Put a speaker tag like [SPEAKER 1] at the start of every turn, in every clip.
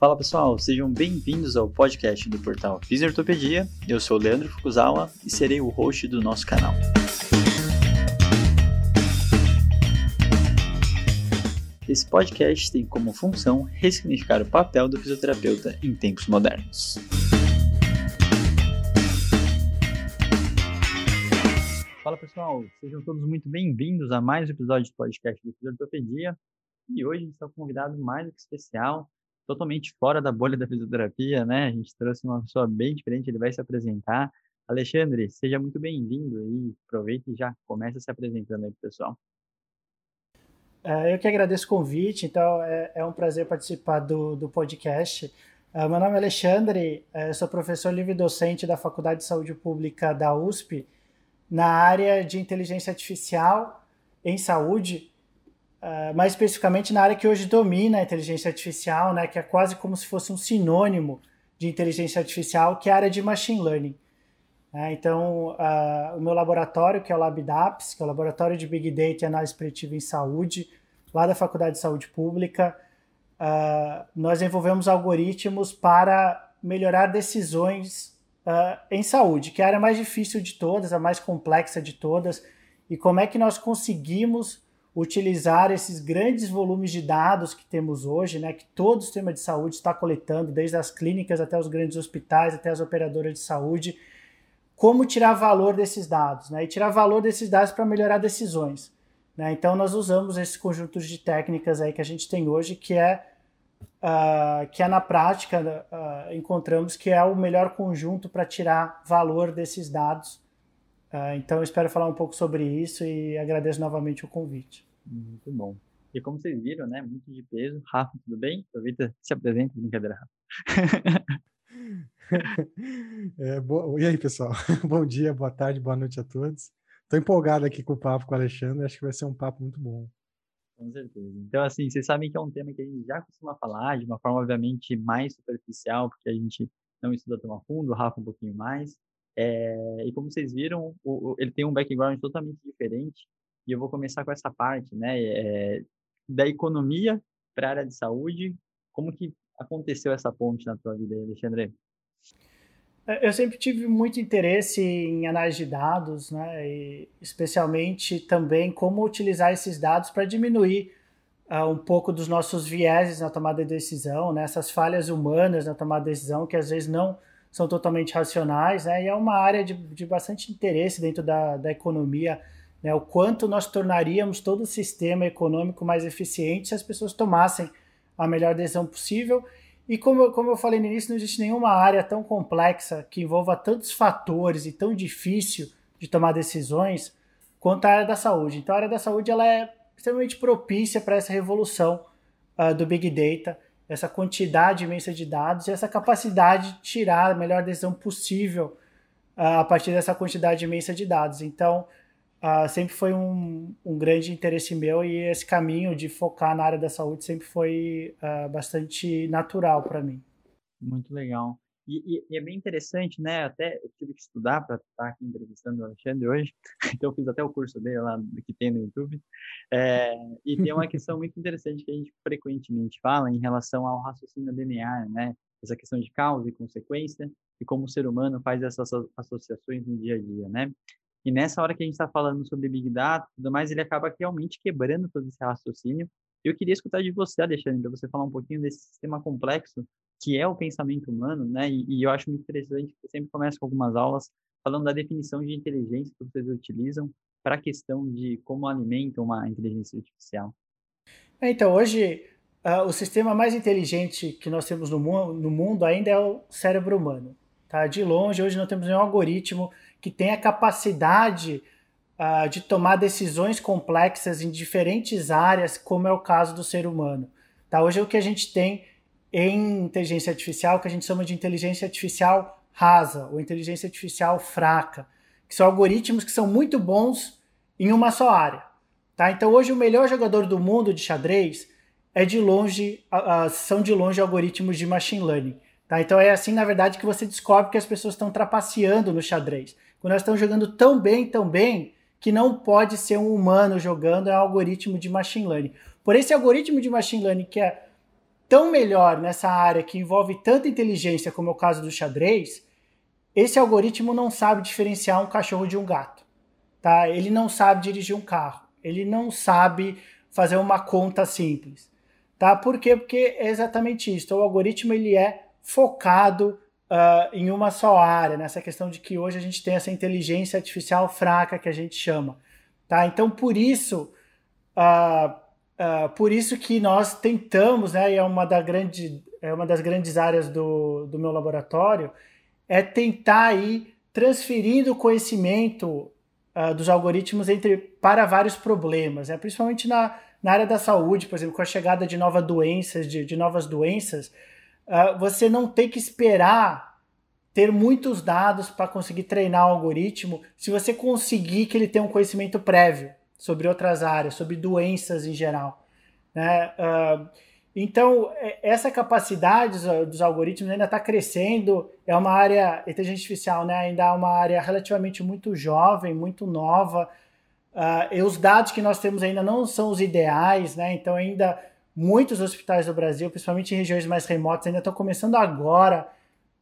[SPEAKER 1] Fala pessoal, sejam bem-vindos ao podcast do portal Fisiortopedia. Eu sou o Leandro Fukuzawa e serei o host do nosso canal. Esse podcast tem como função ressignificar o papel do fisioterapeuta em tempos modernos. Fala pessoal, sejam todos muito bem-vindos a mais um episódio do podcast do Fisioterapia. E hoje a gente está convidado mais do que especial, totalmente fora da bolha da fisioterapia, né? A gente trouxe uma pessoa bem diferente, ele vai se apresentar. Alexandre, seja muito bem-vindo e aproveite e já começa se apresentando aí pro pessoal.
[SPEAKER 2] É, eu que agradeço o convite, então é, é um prazer participar do, do podcast. Uh, meu nome é Alexandre, é, sou professor livre-docente da Faculdade de Saúde Pública da USP, na área de inteligência artificial em saúde, uh, mais especificamente na área que hoje domina a inteligência artificial, né, que é quase como se fosse um sinônimo de inteligência artificial, que é a área de machine learning. Uh, então, uh, o meu laboratório, que é o LabDAPS, que é o Laboratório de Big Data e Análise Preditiva em Saúde, lá da Faculdade de Saúde Pública, nós desenvolvemos algoritmos para melhorar decisões uh, em saúde, que é a área mais difícil de todas, a mais complexa de todas, e como é que nós conseguimos utilizar esses grandes volumes de dados que temos hoje, né, que todo o sistema de saúde está coletando, desde as clínicas até os grandes hospitais, até as operadoras de saúde, como tirar valor desses dados, né, e tirar valor desses dados para melhorar decisões. Né? Então, nós usamos esses conjuntos de técnicas aí que a gente tem hoje, que é uh, que é na prática uh, encontramos que é o melhor conjunto para tirar valor desses dados. Uh, então, eu espero falar um pouco sobre isso e agradeço novamente o convite.
[SPEAKER 1] Muito bom. E como vocês viram, né, muito de peso. Rafa, tudo bem? Aproveita, se apresenta, brincadeira, Rafa.
[SPEAKER 3] é, bo... E aí, pessoal? bom dia, boa tarde, boa noite a todos. Estou empolgado aqui com o papo com o Alexandre, acho que vai ser um papo muito bom.
[SPEAKER 1] Com certeza. Então, assim, vocês sabem que é um tema que a gente já costuma falar de uma forma, obviamente, mais superficial, porque a gente não estuda tão a fundo, o Rafa um pouquinho mais. É, e como vocês viram, o, o, ele tem um background totalmente diferente. E eu vou começar com essa parte, né, é, da economia para a área de saúde. Como que aconteceu essa ponte na tua vida, Alexandre?
[SPEAKER 2] É, eu sempre tive muito interesse em análise de dados, né? E especialmente também como utilizar esses dados para diminuir uh, um pouco dos nossos vieses na tomada de decisão, né? essas falhas humanas na tomada de decisão que às vezes não são totalmente racionais, né? E é uma área de, de bastante interesse dentro da, da economia, né? O quanto nós tornaríamos todo o sistema econômico mais eficiente se as pessoas tomassem a melhor decisão possível e como, como eu falei no início, não existe nenhuma área tão complexa que envolva tantos fatores e tão difícil de tomar decisões quanto a área da saúde. Então, a área da saúde ela é extremamente propícia para essa revolução uh, do Big Data, essa quantidade imensa de dados e essa capacidade de tirar a melhor decisão possível uh, a partir dessa quantidade imensa de dados. Então, uh, sempre foi um, um, grande interesse meu e esse caminho de focar na área da saúde sempre foi uh, bastante natural para mim.
[SPEAKER 1] Muito legal. E, e, e, é bem interessante, né? Até eu tive que estudar para estar aqui entrevistando o Alexandre hoje, então eu fiz até o curso dele lá que tem no YouTube. É, e tem uma questão muito interessante que a gente frequentemente fala em relação ao raciocínio linear, né? Essa questão de causa e consequência e como o ser humano faz essas associações no dia a dia, né? E nessa hora que a gente está falando sobre Big Data e tudo mais, ele acaba realmente quebrando todo esse raciocínio. Eu queria escutar de você, Alexandre, para você falar um pouquinho desse sistema complexo que é o pensamento humano, né? E, e eu acho muito interessante que você sempre começa com algumas aulas falando da definição de inteligência que vocês utilizam para a questão de como alimentam uma inteligência artificial.
[SPEAKER 2] É, então, hoje, uh, o sistema mais inteligente que nós temos no, mu no mundo ainda é o cérebro humano. Tá? De longe, hoje não temos nenhum algoritmo que tem a capacidade uh, de tomar decisões complexas em diferentes áreas, como é o caso do ser humano. Tá? Hoje, o que a gente tem em inteligência artificial, que a gente chama de inteligência artificial rasa, ou inteligência artificial fraca, que são algoritmos que são muito bons em uma só área. Tá? Então, hoje, o melhor jogador do mundo de xadrez é de longe, são de longe algoritmos de machine learning. Tá? Então, é assim, na verdade, que você descobre que as pessoas estão trapaceando no xadrez quando nós estamos jogando tão bem, tão bem, que não pode ser um humano jogando, é um algoritmo de machine learning. Por esse algoritmo de machine learning que é tão melhor nessa área que envolve tanta inteligência como é o caso do xadrez, esse algoritmo não sabe diferenciar um cachorro de um gato, tá? Ele não sabe dirigir um carro, ele não sabe fazer uma conta simples, tá? Por quê? Porque é exatamente isso. O algoritmo ele é focado uh, em uma só área, nessa questão de que hoje a gente tem essa inteligência artificial fraca que a gente chama, tá? Então por isso, uh, uh, por isso que nós tentamos, né? E é uma da grande, é uma das grandes áreas do, do meu laboratório é tentar ir transferindo o conhecimento uh, dos algoritmos entre para vários problemas, né? principalmente na, na área da saúde, por exemplo, com a chegada de novas doenças, de, de novas doenças, uh, você não tem que esperar ter muitos dados para conseguir treinar o algoritmo, se você conseguir que ele tenha um conhecimento prévio sobre outras áreas, sobre doenças em geral. Né? Uh, então, é, essa capacidade dos algoritmos ainda está crescendo, é uma área, inteligência artificial, né, ainda é uma área relativamente muito jovem, muito nova, uh, e os dados que nós temos ainda não são os ideais, né, então ainda muitos hospitais do Brasil, principalmente em regiões mais remotas, ainda estão começando agora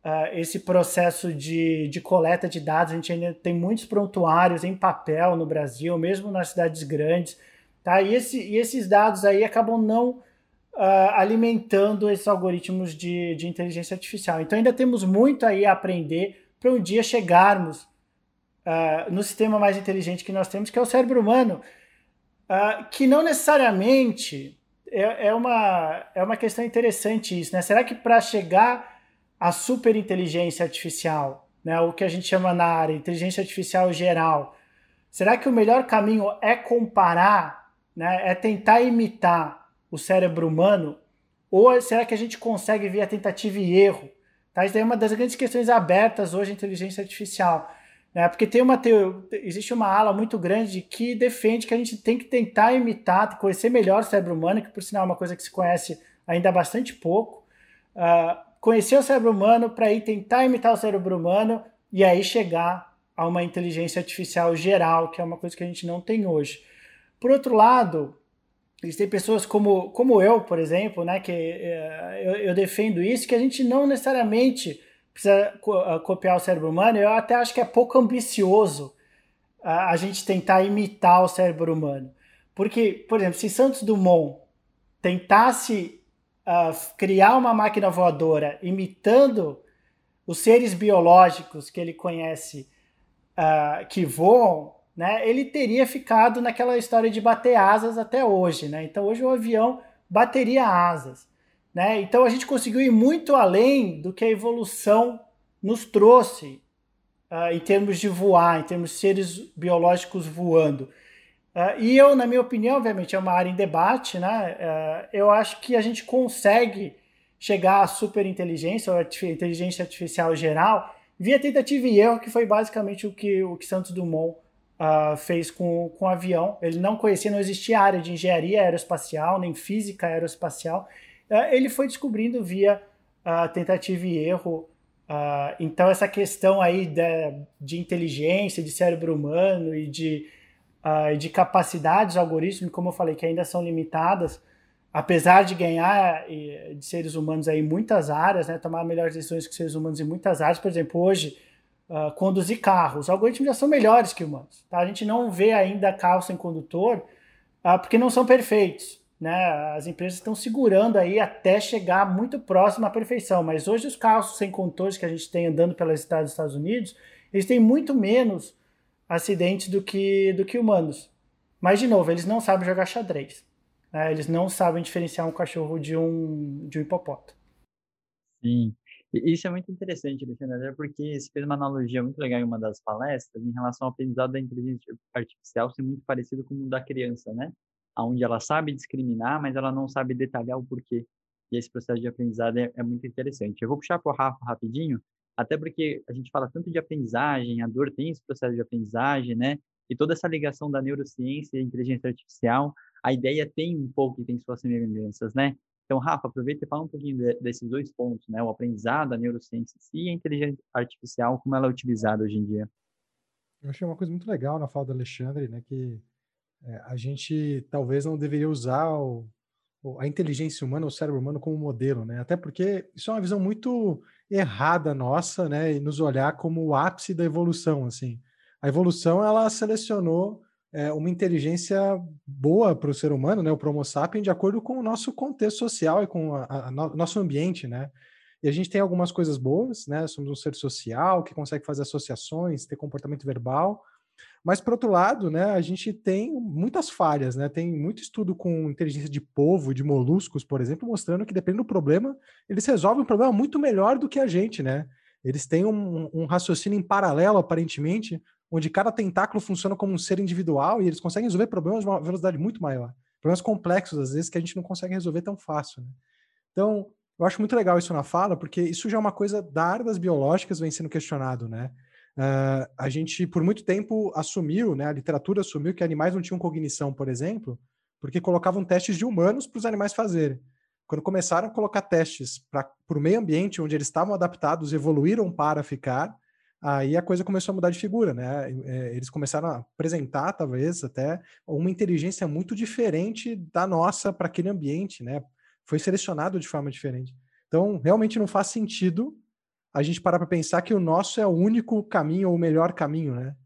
[SPEAKER 2] uh, esse processo de, de coleta de dados, a gente ainda tem muitos prontuários em papel no Brasil, mesmo nas cidades grandes, tá, e, esse, e esses dados aí acabam não uh, alimentando esses algoritmos de, de inteligência artificial. Então ainda temos muito aí a aprender para um dia chegarmos uh, no sistema mais inteligente que nós temos, que é o cérebro humano, uh, que não necessariamente é, é, uma, é uma questão interessante isso, né? Será que para chegar à superinteligência artificial, né, o que a gente chama na área inteligência artificial geral, será que o melhor caminho é comparar, né, é tentar imitar o cérebro humano? Ou será que a gente consegue via tentativa e erro? Tá? Isso é uma das grandes questões abertas hoje em inteligência artificial. Né? Porque tem uma teoria, existe uma ala muito grande que defende que a gente tem que tentar imitar, conhecer melhor o cérebro humano, que por sinal é uma coisa que se conhece ainda bastante pouco. Uh, conhecer o cérebro humano para ir tentar imitar o cérebro humano e aí chegar a uma inteligência artificial geral, que é uma coisa que a gente não tem hoje. Por outro lado, Existem pessoas como, como eu, por exemplo, né, que é, eu, eu, defendo isso, que a gente não necessariamente precisa co copiar o cérebro humano. Eu até acho que é pouco ambicioso a, a gente tentar imitar o cérebro humano. Porque, por exemplo, se Santos Dumont tentasse uh, criar uma máquina voadora imitando os seres biológicos que ele conhece uh, que voam, né, ele teria ficado naquela história de bater asas até hoje. Né? Então hoje o avião bateria asas. Né? Então a gente conseguiu ir muito além do que a evolução nos trouxe uh, em termos de voar, em termos de seres biológicos voando. Uh, e eu, na minha opinião, obviamente é uma área em debate, né? Uh, eu acho que a gente consegue chegar à superinteligência, ou inteligência artificial geral, via tentativa e erro, que foi basicamente o que o que Santos Dumont uh, fez com, com o avião. Ele não conhecia, não existia área de engenharia aeroespacial, nem física aeroespacial. Uh, ele foi descobrindo via uh, tentativa e erro. então, essa questão aí de, de, inteligência, de cérebro humano e de, de capacidades algoritmos, como eu falei, que ainda são limitadas, apesar de ganhar de seres humanos aí em muitas áreas, né, tomar melhores decisões que seres humanos em muitas áreas. Por exemplo, hoje uh, conduzir carros. Os algoritmos já são melhores que humanos. Tá? A gente não vê ainda carro sem condutor uh, porque não são perfeitos. Né? As empresas estão segurando aí até chegar muito próximo à perfeição. Mas hoje os carros sem condutores que a gente tem andando pelas estradas dos Estados Unidos, eles têm muito menos acidentes do que, do que humanos. Mas, de novo, eles não sabem jogar xadrez. Né? Eles não sabem diferenciar um cachorro de um, de um hipopótamo.
[SPEAKER 1] Sim. Isso é muito interessante, Alexandre, porque você fez uma analogia muito legal em uma das palestras em relação ao aprendizado da inteligência artificial ser muito parecido com o da criança, né? Onde ela sabe discriminar, mas ela não sabe detalhar o porquê. E esse processo de aprendizado é, é muito interessante. Eu vou puxar para o Rafa rapidinho, até porque a gente fala tanto de aprendizagem, a dor tem esse processo de aprendizagem, né? E toda essa ligação da neurociência e inteligência artificial, a ideia tem um pouco e tem suas semelhanças, né? Então, Rafa, aproveita e fala um pouquinho de, desses dois pontos, né? O aprendizado, a neurociência e a inteligência artificial, como ela é utilizada hoje em dia.
[SPEAKER 3] Eu achei uma coisa muito legal na fala do Alexandre, né? Que é, a gente talvez não deveria usar o, a inteligência humana, o cérebro humano como modelo, né? Até porque isso é uma visão muito errada nossa, né? E nos olhar como o ápice da evolução, assim. A evolução, ela selecionou é, uma inteligência boa para o ser humano, né? O Homo sapiens, de acordo com o nosso contexto social e com o nosso ambiente, né? E a gente tem algumas coisas boas, né? Somos um ser social que consegue fazer associações, ter comportamento verbal, mas, por outro lado, né, a gente tem muitas falhas, né? Tem muito estudo com inteligência de polvo, de moluscos, por exemplo, mostrando que, dependendo do problema, eles resolvem o problema muito melhor do que a gente, né? Eles têm um, um raciocínio em paralelo, aparentemente, onde cada tentáculo funciona como um ser individual e eles conseguem resolver problemas de uma velocidade muito maior. Problemas complexos, às vezes, que a gente não consegue resolver tão fácil. Né? Então, eu acho muito legal isso na fala, porque isso já é uma coisa da área das biológicas vem sendo questionado, né? Uh, a gente, por muito tempo, assumiu, né, a literatura assumiu que animais não tinham cognição, por exemplo, porque colocavam testes de humanos para os animais fazerem. Quando começaram a colocar testes para o meio ambiente onde eles estavam adaptados, evoluíram para ficar, aí a coisa começou a mudar de figura, né? É, eles começaram a apresentar, talvez, até uma inteligência muito diferente da nossa para aquele ambiente, né? Foi selecionado de forma diferente. Então, realmente não faz sentido a gente parar para pensar que o nosso é o único caminho ou o melhor caminho, né?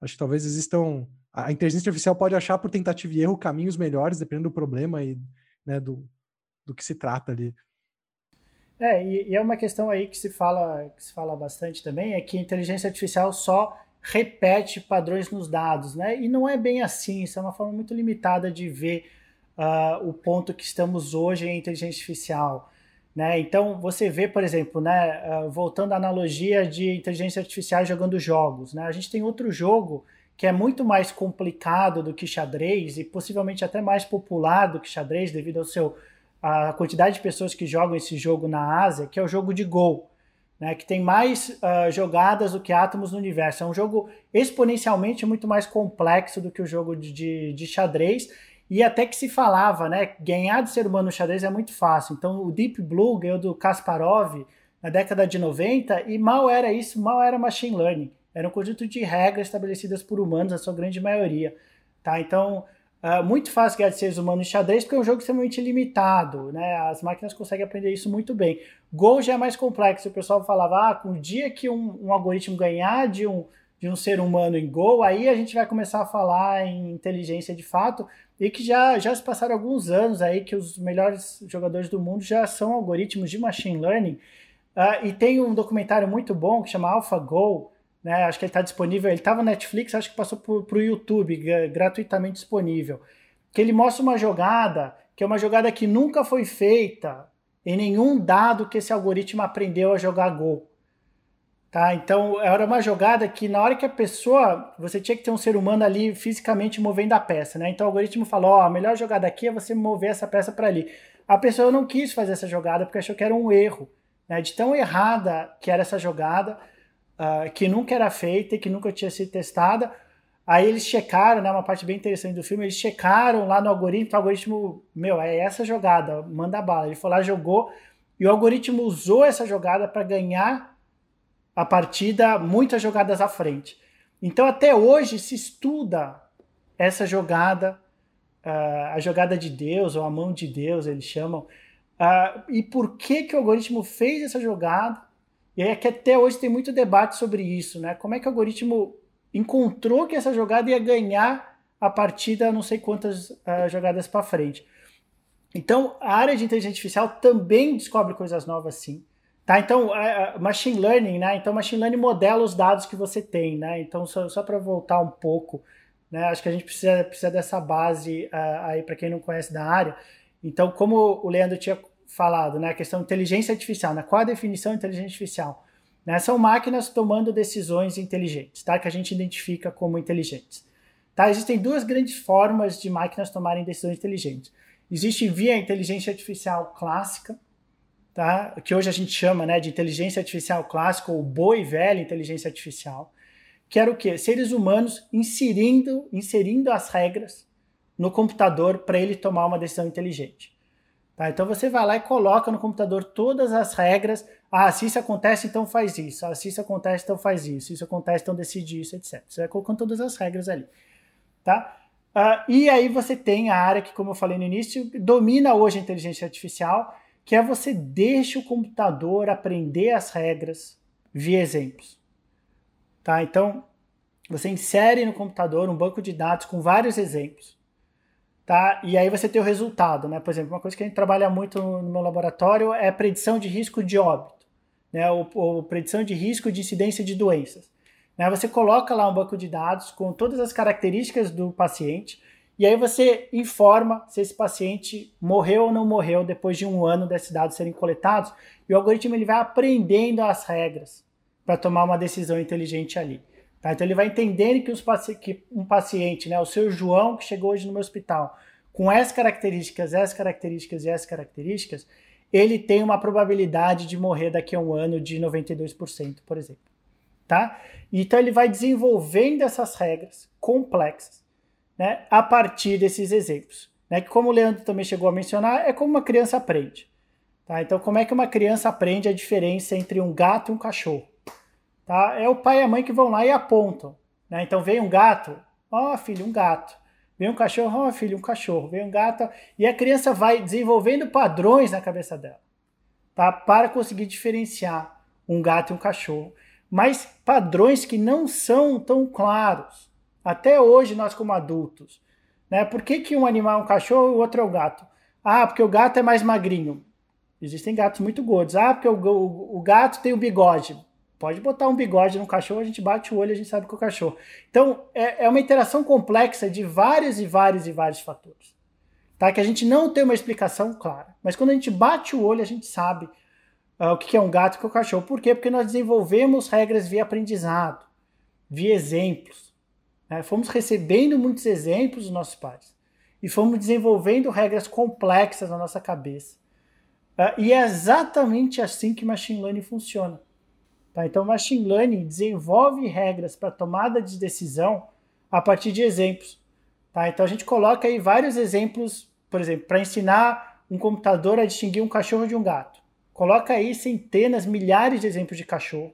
[SPEAKER 3] Acho que talvez existam. A inteligência artificial pode achar por tentativa e erro caminhos melhores, dependendo do problema e né, do, do que se trata ali.
[SPEAKER 2] É, e, e, é uma questão aí que se fala que se fala bastante também, é que a inteligência artificial só repete padrões nos dados, né? E não é bem assim, isso é uma forma muito limitada de ver uh, o ponto que estamos hoje em inteligência artificial. Né? Então, você vê, por exemplo, né, ah, voltando à analogia de inteligência artificial jogando jogos, né? a gente tem outro jogo que é muito mais complicado do que xadrez e possivelmente até mais popular do que xadrez devido ao seu a quantidade de pessoas que jogam esse jogo na Ásia, que é o jogo de Go, né, que tem mais uh, jogadas do que átomos no universo. É um jogo exponencialmente muito mais complexo do que o jogo de, de, de xadrez e até que se falava, né? Ganhar do ser humano no xadrez é muito fácil. Então o Deep Blue ganhou do Kasparov na década de 90 e mal era isso, mal era machine learning. Era um conjunto de regras estabelecidas por humanos, a sua grande maioria. Tá? Então, uh, muito fácil ganhar de seres humanos no xadrez porque é um jogo extremamente limitado. Né? As máquinas conseguem aprender isso muito bem. Go já é mais complexo. O pessoal falava, ah, com o dia que um, um algoritmo ganhar de um, de um ser humano em Go, aí a gente vai começar a falar em inteligência de fato, e que já, já se passaram alguns anos aí que os melhores jogadores do mundo já são algoritmos de machine learning. Uh, e tem um documentário muito bom que chama AlphaGo, né? Acho que ele está disponível. Ele estava no Netflix, acho que passou para o YouTube, gratuitamente disponível. Que ele mostra uma jogada que é uma jogada que nunca foi feita em nenhum dado que esse algoritmo aprendeu a jogar Go. Tá? Então era uma jogada que na hora que a pessoa, você tinha que ter um ser humano ali fisicamente movendo a peça, né? Então o algoritmo falou, ó, a melhor jogada aqui é você mover essa peça para ali. A pessoa não quis fazer essa jogada porque achou que era um erro, né? De tão errada que era essa jogada, uh, que nunca era feita e que nunca tinha sido testada. Aí eles checaram, né? Uma parte bem interessante do filme, eles checaram lá no algoritmo, o algoritmo, meu, é essa jogada, manda bala. Ele foi lá, jogou e o algoritmo usou essa jogada para ganhar a partida muitas jogadas à frente. Então, até hoje se estuda essa jogada, uh, a jogada de Deus, ou a mão de Deus, eles chamam, uh, e por que, que o algoritmo fez essa jogada. E é que até hoje tem muito debate sobre isso, né? Como é que o algoritmo encontrou que essa jogada ia ganhar a partida não sei quantas uh, jogadas para frente. Então, a área de inteligência artificial também descobre coisas novas, sim. Tá, então, é, machine learning, né? Então, machine learning modela os dados que você tem, né? Então, só, só para voltar um pouco, né? Acho que a gente precisa, precisa dessa base uh, aí para quem não conhece da área. Então, como o Leandro tinha falado, né? A questão de inteligência artificial, né? Qual a definição de inteligência artificial? Né? São máquinas tomando decisões inteligentes, tá? Que a gente identifica como inteligentes. Tá? Existem duas grandes formas de máquinas tomarem decisões inteligentes. Existe via inteligência artificial clássica, tá? que hoje a gente chama né, de inteligência artificial clássica ou boa e velha inteligência artificial, que era o quê? Seres humanos inserindo, inserindo as regras no computador para ele tomar uma decisão inteligente. Tá? Então você vai lá e coloca no computador todas as regras. Ah, se isso acontece, então faz isso. Ah, se isso acontece, então faz isso. Se isso acontece, então decide isso, etc. Você vai colocando todas as regras ali. Tá? Uh, e aí você tem a área que, como eu falei no início, domina hoje a inteligência artificial, que é você deixa o computador aprender as regras via exemplos. Tá? Então, você insere no computador um banco de dados com vários exemplos. Tá? E aí você tem o resultado. Né? Por exemplo, uma coisa que a gente trabalha muito no meu laboratório é predição de risco de óbito, né? ou, ou predição de risco de incidência de doenças. Né? Você coloca lá um banco de dados com todas as características do paciente e aí você informa se esse paciente morreu ou não morreu depois de um ano desses dados serem coletados e o algoritmo ele vai aprendendo as regras para tomar uma decisão inteligente ali. Tá? Então ele vai entendendo que, os, que um paciente, né, o seu João que chegou hoje no meu hospital, com essas características, essas características e essas características, ele tem uma probabilidade de morrer daqui a um ano de 92%, por exemplo tá? Então ele vai desenvolvendo essas regras complexas, né, a partir desses exemplos, né? Que como o Leandro também chegou a mencionar, é como uma criança aprende, tá? Então como é que uma criança aprende a diferença entre um gato e um cachorro? Tá? É o pai e a mãe que vão lá e apontam, né? Então vem um gato, ó oh, filho, um gato. Vem um cachorro, ó oh, filho, um cachorro. Vem um gato, e a criança vai desenvolvendo padrões na cabeça dela, tá? Para conseguir diferenciar um gato e um cachorro mas padrões que não são tão claros. Até hoje, nós como adultos. Né? Por que, que um animal é um cachorro e o outro é o gato? Ah, porque o gato é mais magrinho. Existem gatos muito gordos. Ah, porque o, o, o gato tem o bigode. Pode botar um bigode no cachorro, a gente bate o olho, a gente sabe que é o cachorro. Então, é, é uma interação complexa de vários e vários e vários fatores. Tá? Que a gente não tem uma explicação clara. Mas quando a gente bate o olho, a gente sabe uh, o que é um gato e o que é um cachorro. Por quê? Porque nós desenvolvemos regras via aprendizado, via exemplos. Né? Fomos recebendo muitos exemplos dos nossos pais e fomos desenvolvendo regras complexas na nossa cabeça. Uh, e é exatamente assim que machine learning funciona. Tá? Então, machine learning desenvolve regras para tomada de decisão a partir de exemplos. Tá? Então, a gente coloca aí vários exemplos, por exemplo, para ensinar um computador a distinguir um cachorro de um gato. Coloca aí centenas, milhares de exemplos de cachorro,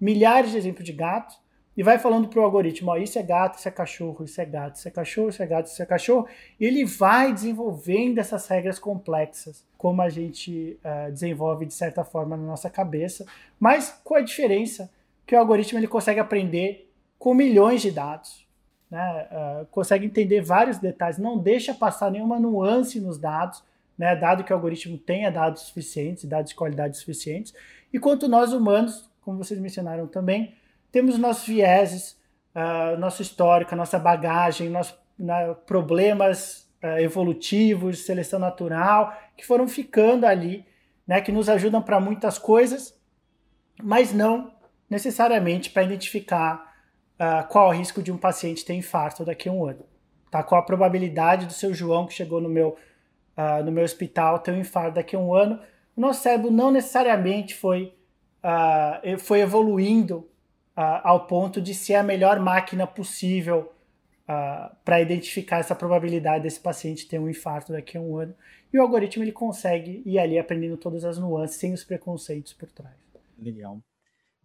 [SPEAKER 2] milhares de exemplos de gato, e vai falando para o algoritmo: ó, isso é gato, isso é cachorro, isso é gato, isso é cachorro, isso é gato, isso é cachorro. E ele vai desenvolvendo essas regras complexas, como a gente uh, desenvolve de certa forma na nossa cabeça, mas com a diferença que o algoritmo ele consegue aprender com milhões de dados. Né? Uh, consegue entender vários detalhes, não deixa passar nenhuma nuance nos dados, né, dado que o algoritmo tenha dados suficientes, dados de qualidade suficientes, e quanto nós humanos, como vocês mencionaram também, temos nossos vieses, uh, nosso histórico, nossa bagagem, nossos problemas uh, evolutivos, seleção natural, que foram ficando ali, né, que nos ajudam para muitas coisas, mas não necessariamente para identificar uh, qual o risco de um paciente ter infarto daqui a um ano. Tá? Qual a probabilidade do seu João que chegou no meu uh, no meu hospital ter um infarto daqui a um ano, o nosso cérebro não necessariamente foi, foi evoluindo uh, ao ponto de ser a melhor máquina possível para identificar essa probabilidade desse paciente ter um infarto daqui a um ano. E o algoritmo ele consegue ir ali aprendendo todas as nuances sem os preconceitos por trás.
[SPEAKER 1] Legal.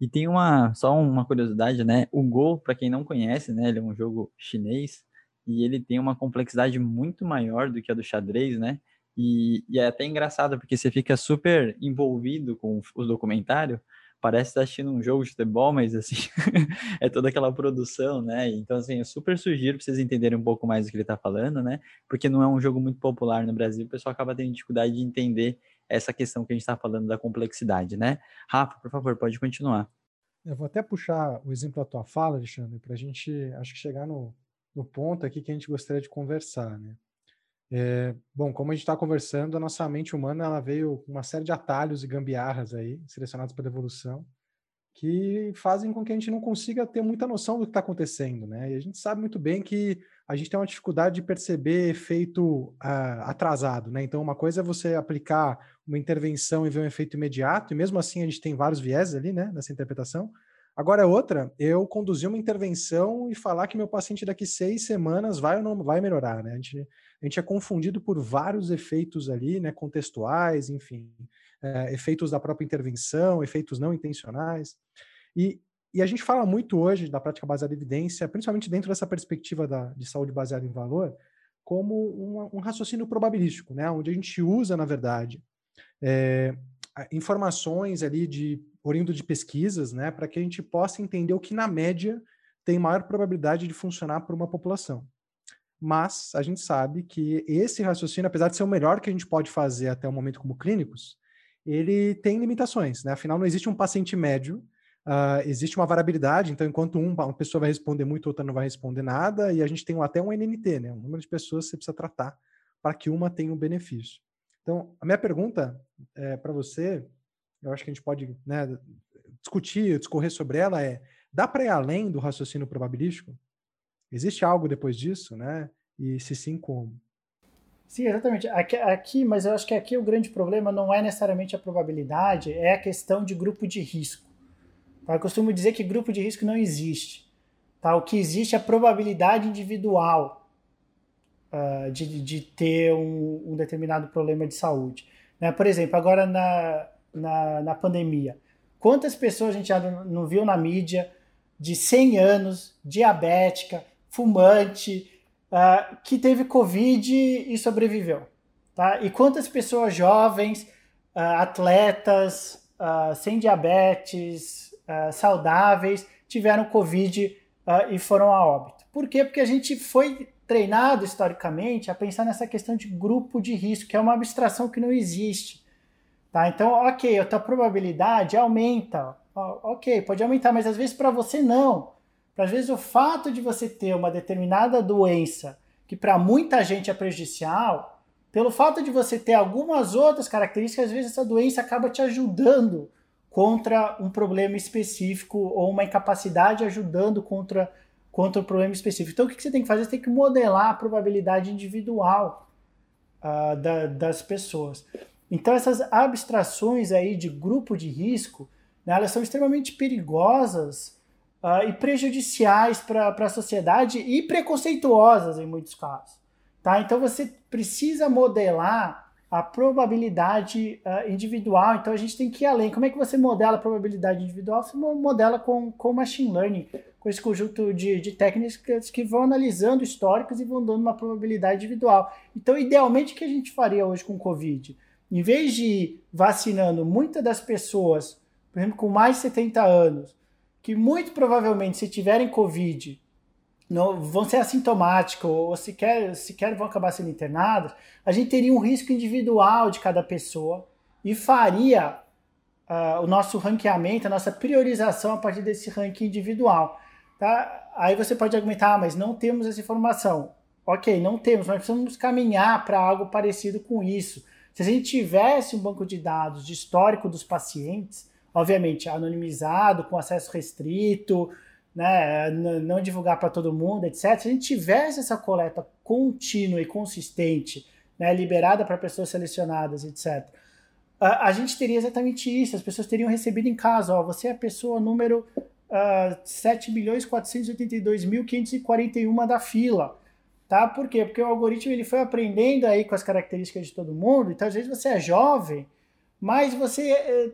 [SPEAKER 1] E tem uma só uma curiosidade, né? O Go, para quem não conhece, né, ele é um jogo chinês e ele tem uma complexidade muito maior do que a do xadrez, né? E, e é até engraçado, porque você fica super envolvido com o documentário, parece estar assistindo um jogo de futebol, mas assim, é toda aquela produção, né? Então, assim, eu super sugiro para vocês entenderem um pouco mais do que ele está falando, né? Porque não é um jogo muito popular no Brasil, o pessoal acaba tendo dificuldade de entender essa questão que a gente está falando da complexidade, né? Rafa, por favor, pode continuar.
[SPEAKER 3] Eu vou até puxar o exemplo da tua fala, Alexandre, para a gente, acho que chegar no, no ponto aqui que a gente gostaria de conversar, né? É, bom, como a gente está conversando, a nossa mente humana ela veio com uma série de atalhos e gambiarras aí, selecionados pela evolução, que fazem com que a gente não consiga ter muita noção do que está acontecendo, né? E a gente sabe muito bem que a gente tem uma dificuldade de perceber efeito uh, atrasado, né? Então, uma coisa é você aplicar uma intervenção e ver um efeito imediato, e mesmo assim a gente tem vários viés ali, né, nessa interpretação. Agora, é outra, eu conduzir uma intervenção e falar que meu paciente daqui seis semanas vai ou não vai melhorar, né? A gente, a gente é confundido por vários efeitos ali, né? Contextuais, enfim, é, efeitos da própria intervenção, efeitos não intencionais. E, e a gente fala muito hoje da prática baseada em evidência, principalmente dentro dessa perspectiva da, de saúde baseada em valor, como um, um raciocínio probabilístico, né? onde a gente usa, na verdade, é, informações ali de oriundo de pesquisas, né, para que a gente possa entender o que na média tem maior probabilidade de funcionar para uma população. Mas a gente sabe que esse raciocínio, apesar de ser o melhor que a gente pode fazer até o momento como clínicos, ele tem limitações, né? Afinal, não existe um paciente médio, uh, existe uma variabilidade, então enquanto um, uma pessoa vai responder muito, outra não vai responder nada, e a gente tem até um NNT, né? Um número de pessoas que você precisa tratar para que uma tenha um benefício. Então, a minha pergunta é, para você, eu acho que a gente pode né, discutir, discorrer sobre ela, é: dá para ir além do raciocínio probabilístico? Existe algo depois disso, né? E se sim, como?
[SPEAKER 2] Sim, exatamente. Aqui, aqui, mas eu acho que aqui o grande problema não é necessariamente a probabilidade, é a questão de grupo de risco. Tá? Eu costumo dizer que grupo de risco não existe. Tá? O que existe é a probabilidade individual uh, de, de ter um, um, determinado problema de saúde. Né? Por exemplo, agora na, na, na pandemia, quantas pessoas a gente já não viu na mídia de 100 anos, diabética, fumante, uh, que teve Covid e sobreviveu. Tá? E quantas pessoas jovens, uh, atletas, uh, sem diabetes, saudáveis, tiveram Covid e foram a óbito. Por quê? Porque a gente foi treinado historicamente a pensar nessa questão de grupo de risco, que é uma abstração que não existe. Tá? Então, ok, a tua probabilidade aumenta. Ok, pode aumentar, mas às vezes para você não. Às vezes o fato de você ter uma determinada doença que para muita gente é prejudicial, pelo fato de você ter algumas outras características, às vezes essa doença acaba te ajudando contra um problema específico ou uma incapacidade ajudando contra, contra um problema específico. Então o que você tem que fazer? Você tem que modelar a probabilidade individual uh, da, das pessoas. Então essas abstrações aí de grupo de risco, né, elas são extremamente perigosas uh, e prejudiciais para a sociedade e preconceituosas em muitos casos. Tá? Então você precisa modelar a probabilidade uh, individual. Então a gente tem que ir além. Como é que você modela a probabilidade individual? Você modela com, com machine learning, com esse conjunto de, de técnicas que vão analisando históricos e vão dando uma probabilidade individual. Então, idealmente, o que a gente faria hoje com o Covid? Em vez de ir vacinando muitas das pessoas, por exemplo, com mais de 70 anos, que muito provavelmente, se tiverem Covid, não, vão ser assintomáticos ou sequer, sequer vão acabar sendo internados, a gente teria um risco individual de cada pessoa e faria uh, o nosso ranqueamento, a nossa priorização a partir desse ranking individual. Tá? Aí você pode argumentar, ah, mas não temos essa informação. Ok, não temos, mas precisamos caminhar para algo parecido com isso. Se a gente tivesse um banco de dados de histórico dos pacientes, obviamente anonimizado, com acesso restrito, né, não divulgar para todo mundo, etc. Se a gente tivesse essa coleta contínua e consistente, né, liberada para pessoas selecionadas, etc., a, a, gente teria exatamente isso. As pessoas teriam recebido em casa, ó, você é a pessoa número uh, 7.482.541 da fila. Tá? Por quê? Porque o algoritmo ele foi aprendendo aí com as características de todo mundo. Então, às vezes você é jovem, mas você eh,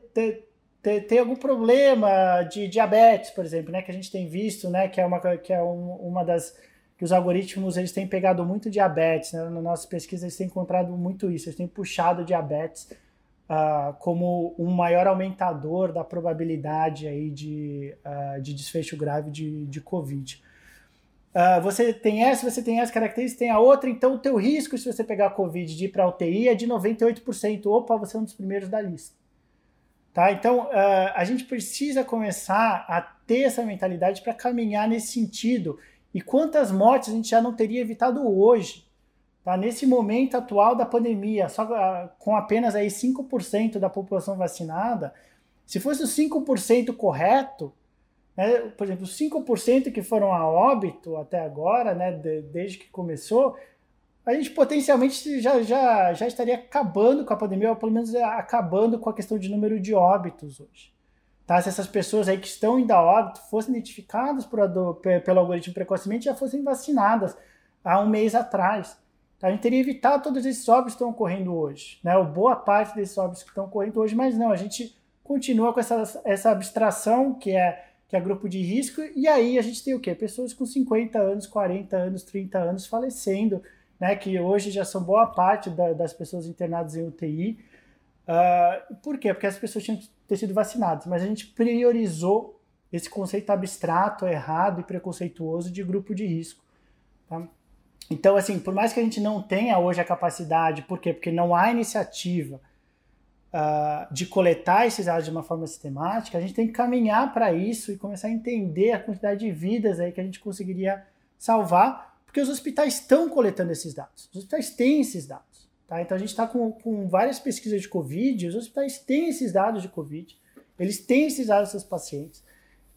[SPEAKER 2] tem, tem algum problema de diabetes, por exemplo, né, que a gente tem visto, né, que é uma que é um, uma das que os algoritmos eles têm pegado muito diabetes, né, na nossa pesquisa eles têm encontrado muito isso, eles têm puxado diabetes uh, como um maior aumentador da probabilidade aí de, uh, de desfecho grave de, de COVID. Uh, você tem essa, você tem essa característica, tem a outra, então o teu risco se você pegar Covid de ir para UTI é de 98%. Opa, você é um dos primeiros da lista. Tá? Então, uh, a gente precisa começar a ter essa mentalidade para caminhar nesse sentido. E quantas mortes a gente já não teria evitado hoje? Tá? Nesse momento atual da pandemia, só uh, com apenas aí 5% da população vacinada, se fosse o 5% correto, né, por exemplo, os 5% que foram a óbito até agora, né, de, desde que começou, a gente potencialmente já, já, já estaria acabando com a pandemia, ou pelo menos acabando com a questão de número de óbitos hoje. Tá? Se essas pessoas aí que estão indo a óbito fossem identificadas por, pelo algoritmo precocemente, já fossem vacinadas há um mês atrás. Tá? A gente teria evitado todos esses óbitos que estão ocorrendo hoje. Né? Ou boa parte desses óbitos que estão ocorrendo hoje, mas não, a gente continua com essa, essa abstração que é que é grupo de risco, e aí a gente tem o quê? Pessoas com 50 anos, 40 anos, 30 anos falecendo, né, que hoje já são boa parte da, das pessoas internadas em UTI. Uh, ah, por quê? Porque as pessoas tinham que ter sido vacinadas, mas a gente priorizou esse conceito abstrato, errado e preconceituoso de grupo de risco. Tá? Então, assim, por mais que a gente não tenha hoje a capacidade, por quê? Porque não há iniciativa uh, de coletar esses dados de uma forma sistemática, a gente tem que caminhar para isso e começar a entender a quantidade de vidas aí que a gente conseguiria salvar, porque os hospitais estão coletando esses dados. Os hospitais têm esses dados. Tá? Então a gente está com, com várias pesquisas de Covid, os hospitais têm esses dados de Covid, eles têm esses dados dos pacientes.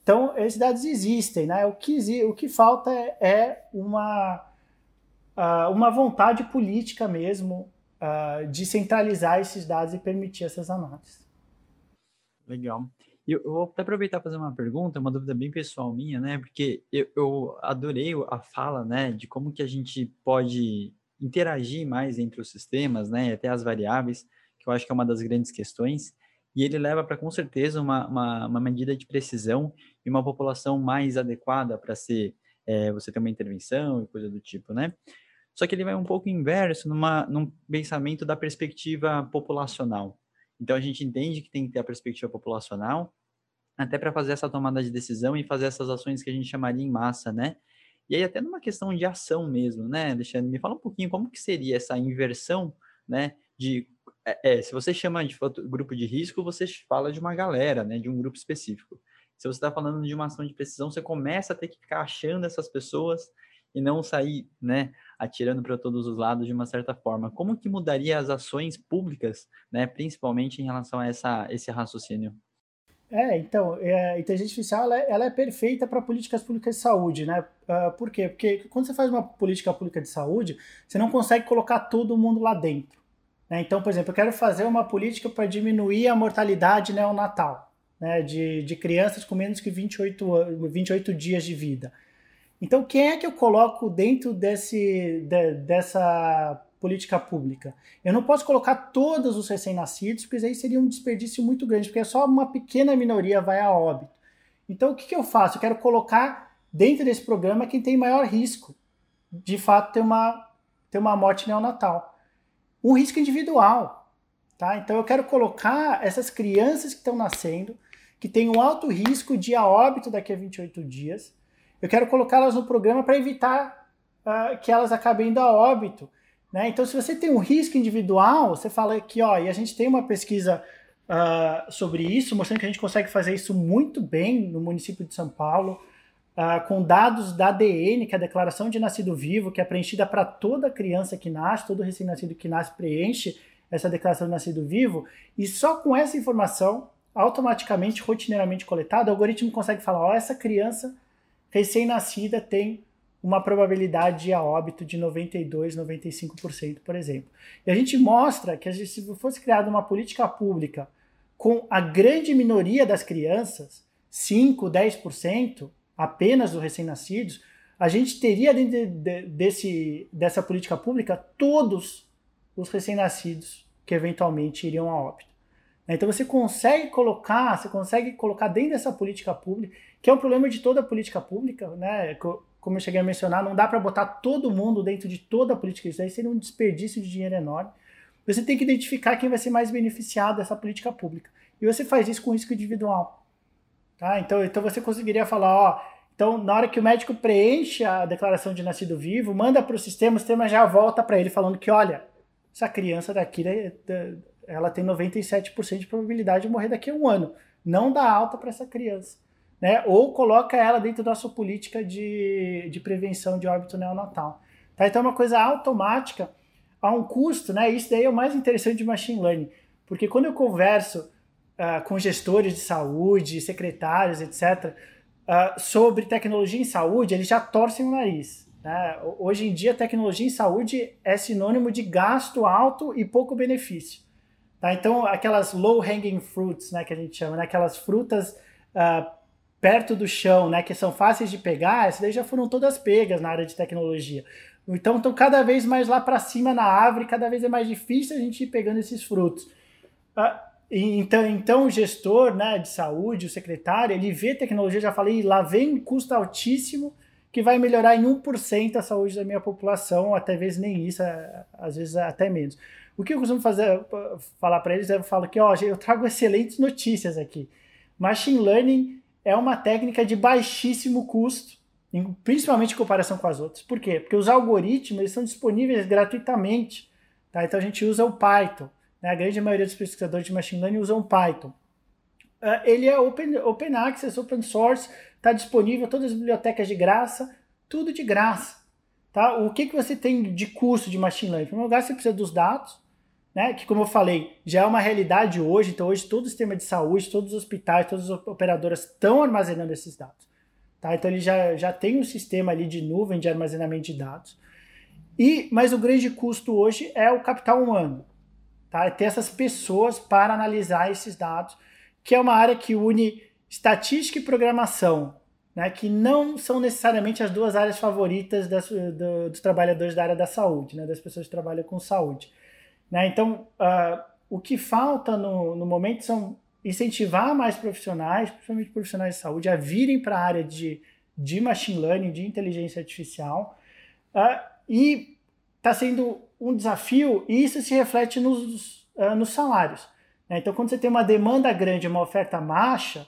[SPEAKER 2] Então, esses dados existem, né? O que, o que falta é, é uma, uma vontade política mesmo de centralizar esses dados e permitir essas análises.
[SPEAKER 1] Legal. Eu, eu vou até aproveitar para fazer uma pergunta, uma dúvida bem pessoal minha, né? Porque eu, eu adorei a fala, né, de como que a gente pode interagir mais entre os sistemas, né, até as variáveis, que eu acho que é uma das grandes questões, e ele leva para, com certeza, uma, uma, uma, medida de precisão e uma população mais adequada para ser, é, você ter uma intervenção e coisa do tipo, né? Só que ele vai um pouco inverso numa, num pensamento da perspectiva populacional. Então, a gente entende que tem que ter a perspectiva populacional, até para fazer essa tomada de decisão e fazer essas ações que a gente chamaria em massa, né? E aí até numa questão de ação mesmo, né, Alexandre? Me fala um pouquinho como que seria essa inversão, né, de... É, é, se você chama de grupo de risco, você fala de uma galera, né, de um grupo específico. Se você está falando de uma ação de precisão, você começa a ter que ficar achando essas pessoas e não sair, né, atirando para todos os lados de uma certa forma. Como que mudaria as ações públicas, né, principalmente em relação a essa, esse raciocínio?
[SPEAKER 2] É, então, é, a inteligência artificial ela é, ela é perfeita para políticas públicas de saúde, né? Uh, por quê? Porque quando você faz uma política pública de saúde, você não consegue colocar todo mundo lá dentro. Né? Então, por exemplo, eu quero fazer uma política para diminuir a mortalidade neonatal, né? De, de crianças com menos que 28, 28 dias de vida. Então, quem é que eu coloco dentro desse, de, dessa política pública. Eu não posso colocar todos os recém-nascidos, porque aí seria um desperdício muito grande, porque só uma pequena minoria vai a óbito. Então, o que, que eu faço? Eu quero colocar dentro desse programa quem tem maior risco, de fato, ter uma, ter uma morte neonatal. Um risco individual. Tá? Então, eu quero colocar essas crianças que estão nascendo, que têm um alto risco de a óbito daqui a 28 dias, eu quero colocá-las no programa para evitar uh, que elas acabem indo a óbito né? Então, se você tem um risco individual, você fala que, ó, e a gente tem uma pesquisa uh, sobre isso, mostrando que a gente consegue fazer isso muito bem no município de São Paulo, uh, com dados da ADN, que é a Declaração de Nascido Vivo, que é preenchida para toda criança que nasce, todo recém-nascido que nasce preenche essa declaração de nascido vivo, e só com essa informação, automaticamente, rotineiramente coletada, o algoritmo consegue falar, ó, essa criança recém-nascida tem uma probabilidade de a óbito de 92, 95%, por exemplo. E a gente mostra que se fosse criada uma política pública com a grande minoria das crianças, 5, 10% apenas dos recém-nascidos, a gente teria dentro de, desse, dessa política pública todos os recém-nascidos que eventualmente iriam a óbito. Então você consegue colocar, você consegue colocar dentro dessa política pública, que é um problema de toda a política pública, né? como eu cheguei a mencionar, não dá para botar todo mundo dentro de toda a política. Isso aí seria um desperdício de dinheiro enorme. Você tem que identificar quem vai ser mais beneficiado dessa política pública. E você faz isso com risco individual. Tá? Então, então você conseguiria falar, ó, então na hora que o médico preenche a declaração de nascido vivo, manda para o sistema, o sistema já volta para ele falando que, olha, essa criança daqui, ela tem 97% de probabilidade de morrer daqui a um ano. Não dá alta para essa criança né? Ou coloca ela dentro da sua política de, de prevenção de óbito neonatal. Tá? Então é uma coisa automática a um custo, né? Isso daí é o mais interessante de machine learning, porque quando eu converso uh, com gestores de saúde, secretários, etc., uh, ah, sobre tecnologia em saúde, eles já torcem o nariz. Né? Hoje em dia, tecnologia em saúde é sinônimo de gasto alto e pouco benefício. Tá? Então, aquelas low hanging fruits, né, que a gente chama, né? aquelas frutas uh, perto do chão, né, que são fáceis de pegar, essas daí já foram todas pegas na área de tecnologia. Então estão cada vez mais lá para cima na árvore, cada vez é mais difícil a gente ir pegando esses frutos. Uh, então, então o gestor né, de saúde, o secretário, ele vê tecnologia, já falei, lá vem custo altíssimo que vai melhorar em 1% a saúde da minha população, até vezes nem isso, é, às vezes até menos. O que eu costumo fazer, falar para eles, eu falo que ó, eu trago excelentes notícias aqui. Machine Learning é uma técnica de baixíssimo custo, principalmente em comparação com as outras. Por quê? Porque os algoritmos eles são disponíveis gratuitamente. Tá? Então a gente usa o Python. Né? A grande maioria dos pesquisadores de Machine Learning usam Python. Uh, ele é open, open access, open source, está disponível, todas as bibliotecas de graça, tudo de graça. Tá? O que, que você tem de custo de Machine Learning? Em primeiro lugar, você precisa dos dados, né? que, como eu falei, já é uma realidade hoje. Então, hoje, todo o sistema de saúde, todos os hospitais, todas as operadoras estão armazenando esses dados. Tá? Então, ele já, já tem um sistema ali de nuvem de armazenamento de dados. E, mas o grande custo hoje é o capital humano. Tá? É ter essas pessoas para analisar esses dados, que é uma área que une estatística e programação, né? que não são necessariamente as duas áreas favoritas das, do, dos trabalhadores da área da saúde, né? das pessoas que trabalham com saúde. Né? Então, uh, o que falta no, no momento são incentivar mais profissionais, principalmente profissionais de saúde, a virem para a área de, de machine learning, de inteligência artificial. Uh, e está sendo um desafio, e isso se reflete nos, uh, nos salários. Né? Então, quando você tem uma demanda grande, uma oferta baixa,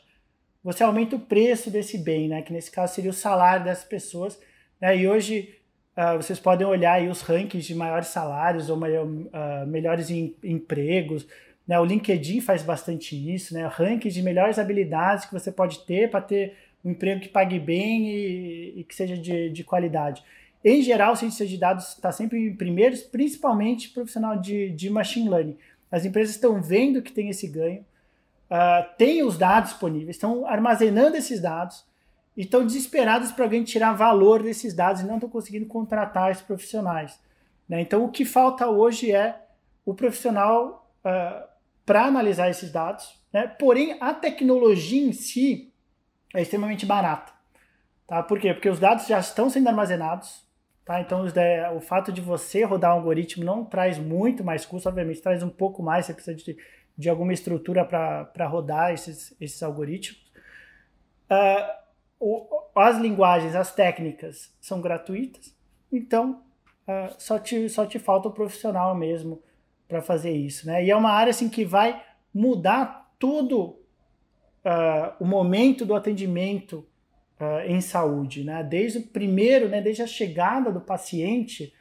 [SPEAKER 2] você aumenta o preço desse bem, né? que nesse caso seria o salário dessas pessoas. Né? E hoje Uh, vocês podem olhar aí os rankings de maiores salários ou maior, uh, melhores em, empregos. Né? O LinkedIn faz bastante isso, né? Rankings de melhores habilidades que você pode ter para ter um emprego que pague bem e, e que seja de, de, qualidade. Em geral, o cientista de dados está sempre em primeiros, principalmente profissional de, de machine learning. As empresas estão vendo que tem esse ganho, uh, têm os dados disponíveis, estão armazenando esses dados e estão desesperados para alguém tirar valor desses dados e não estão conseguindo contratar esses profissionais. Né? Então, o que falta hoje é o profissional uh, ah, para analisar esses dados, né? porém, a tecnologia em si é extremamente barata. Tá? Por quê? Porque os dados já estão sendo armazenados, Tá? Então, o fato de você rodar um algoritmo não traz muito mais custo, obviamente, traz um pouco mais, você precisa de, de alguma estrutura para rodar esses, esses algoritmos. Uh, as linguagens, as técnicas são gratuitas, então uh, só, te, só te falta o profissional mesmo para fazer isso. Né? E é uma área assim, que vai mudar todo uh, o momento do atendimento uh, em saúde, né? desde o primeiro, né, desde a chegada do paciente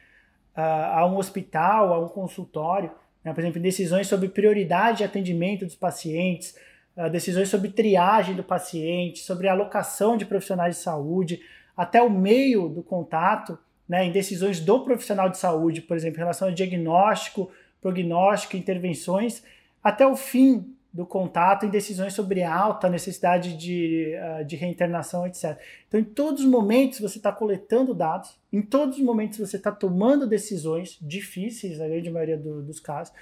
[SPEAKER 2] a um hospital, a um consultório, né? por exemplo, decisões sobre prioridade de atendimento dos pacientes, decisões sobre triagem do paciente, sobre alocação de profissionais de saúde, até o meio do contato, né, em decisões do profissional de saúde, por exemplo, em relação ao diagnóstico, prognóstico, intervenções, até o fim do contato em decisões sobre alta, necessidade de, uh, de reinternação, etc. Então, em todos os momentos você está coletando dados, em todos os momentos você está tomando decisões difíceis, na grande maioria do, dos casos,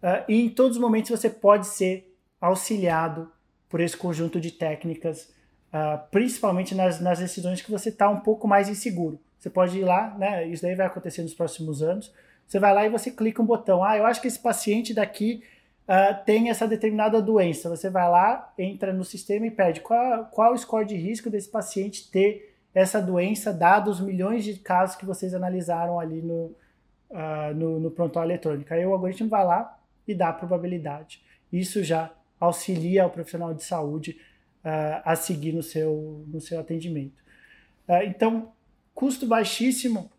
[SPEAKER 2] uh, e em todos os momentos você pode ser auxiliado por esse conjunto de técnicas, uh, principalmente nas, nas decisões que você está um pouco mais inseguro. Você pode ir lá, né? Isso daí vai acontecer nos próximos anos. Você vai lá e você clica um botão. Ah, eu acho que esse paciente daqui uh, tem essa determinada doença. Você vai lá, entra no sistema e pede qual, qual o score de risco desse paciente ter essa doença, dados os milhões de casos que vocês analisaram ali no, uh, no, no prontuário eletrônico. Aí o algoritmo vai lá e dá a probabilidade. Isso já auxilia o profissional de saúde uh, a seguir no seu, no seu atendimento. Uh, então, custo baixíssimo,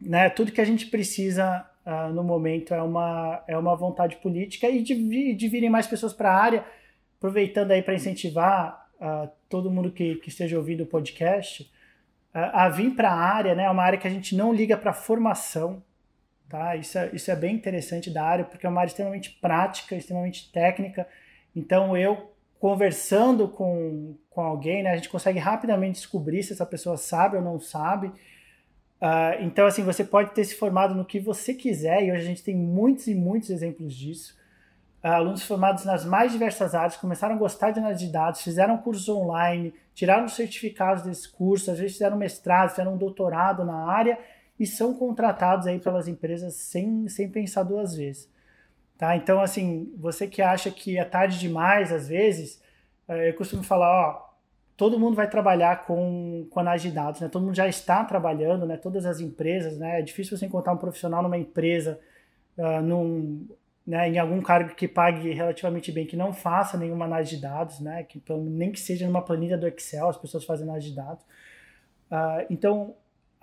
[SPEAKER 2] né? Tudo que a gente precisa uh, no momento é uma, é uma vontade política e de, de virem mais pessoas para a área, aproveitando aí para incentivar todo mundo que, que esteja ouvindo o podcast a vir para a área, né? É uma área que a gente não liga para formação, tá? Isso é, isso é bem interessante da área, porque é uma área extremamente prática, extremamente técnica, então eu conversando com, com alguém, né, a gente consegue rapidamente descobrir se essa pessoa sabe ou não sabe. Uh, então, assim, você pode ter se formado no que você quiser, e hoje a gente tem muitos e muitos exemplos disso. Uh, alunos formados nas mais diversas áreas começaram a gostar de análise de dados, fizeram cursos online, tiraram certificados desse curso, às vezes fizeram mestrado, fizeram um doutorado na área e são contratados aí pelas empresas sem, sem pensar duas vezes. Tá? Então, assim, você que acha que é tarde demais, às vezes, eh, eu costumo falar, ó, todo mundo vai trabalhar com, com análise de dados, né? Todo mundo já está trabalhando, né? Todas as empresas, né? É difícil você encontrar um profissional numa empresa, uh, num, né, em algum cargo que pague relativamente bem, que não faça nenhuma análise de dados, né? Que nem que seja numa planilha do Excel, as pessoas fazem análise de dados. Uh, então,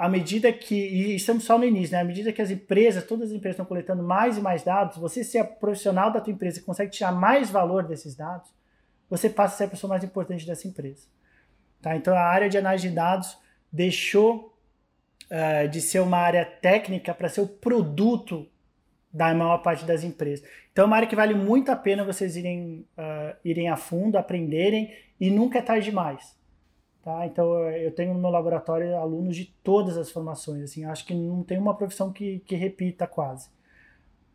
[SPEAKER 2] à medida que, e estamos só no início, né? À medida que as empresas, todas as empresas estão coletando mais e mais dados, você ser profissional da tua empresa e consegue tirar mais valor desses dados, você passa a ser a pessoa mais importante dessa empresa. Tá? Então a área de análise de dados deixou uh, de ser uma área técnica para ser o produto da maior parte das empresas. Então é uma área que vale muito a pena vocês irem, uh, irem a fundo, aprenderem e nunca é tarde demais. Tá? Então eu tenho no meu laboratório alunos de todas as formações. Assim, acho que não tem uma profissão que, que repita quase.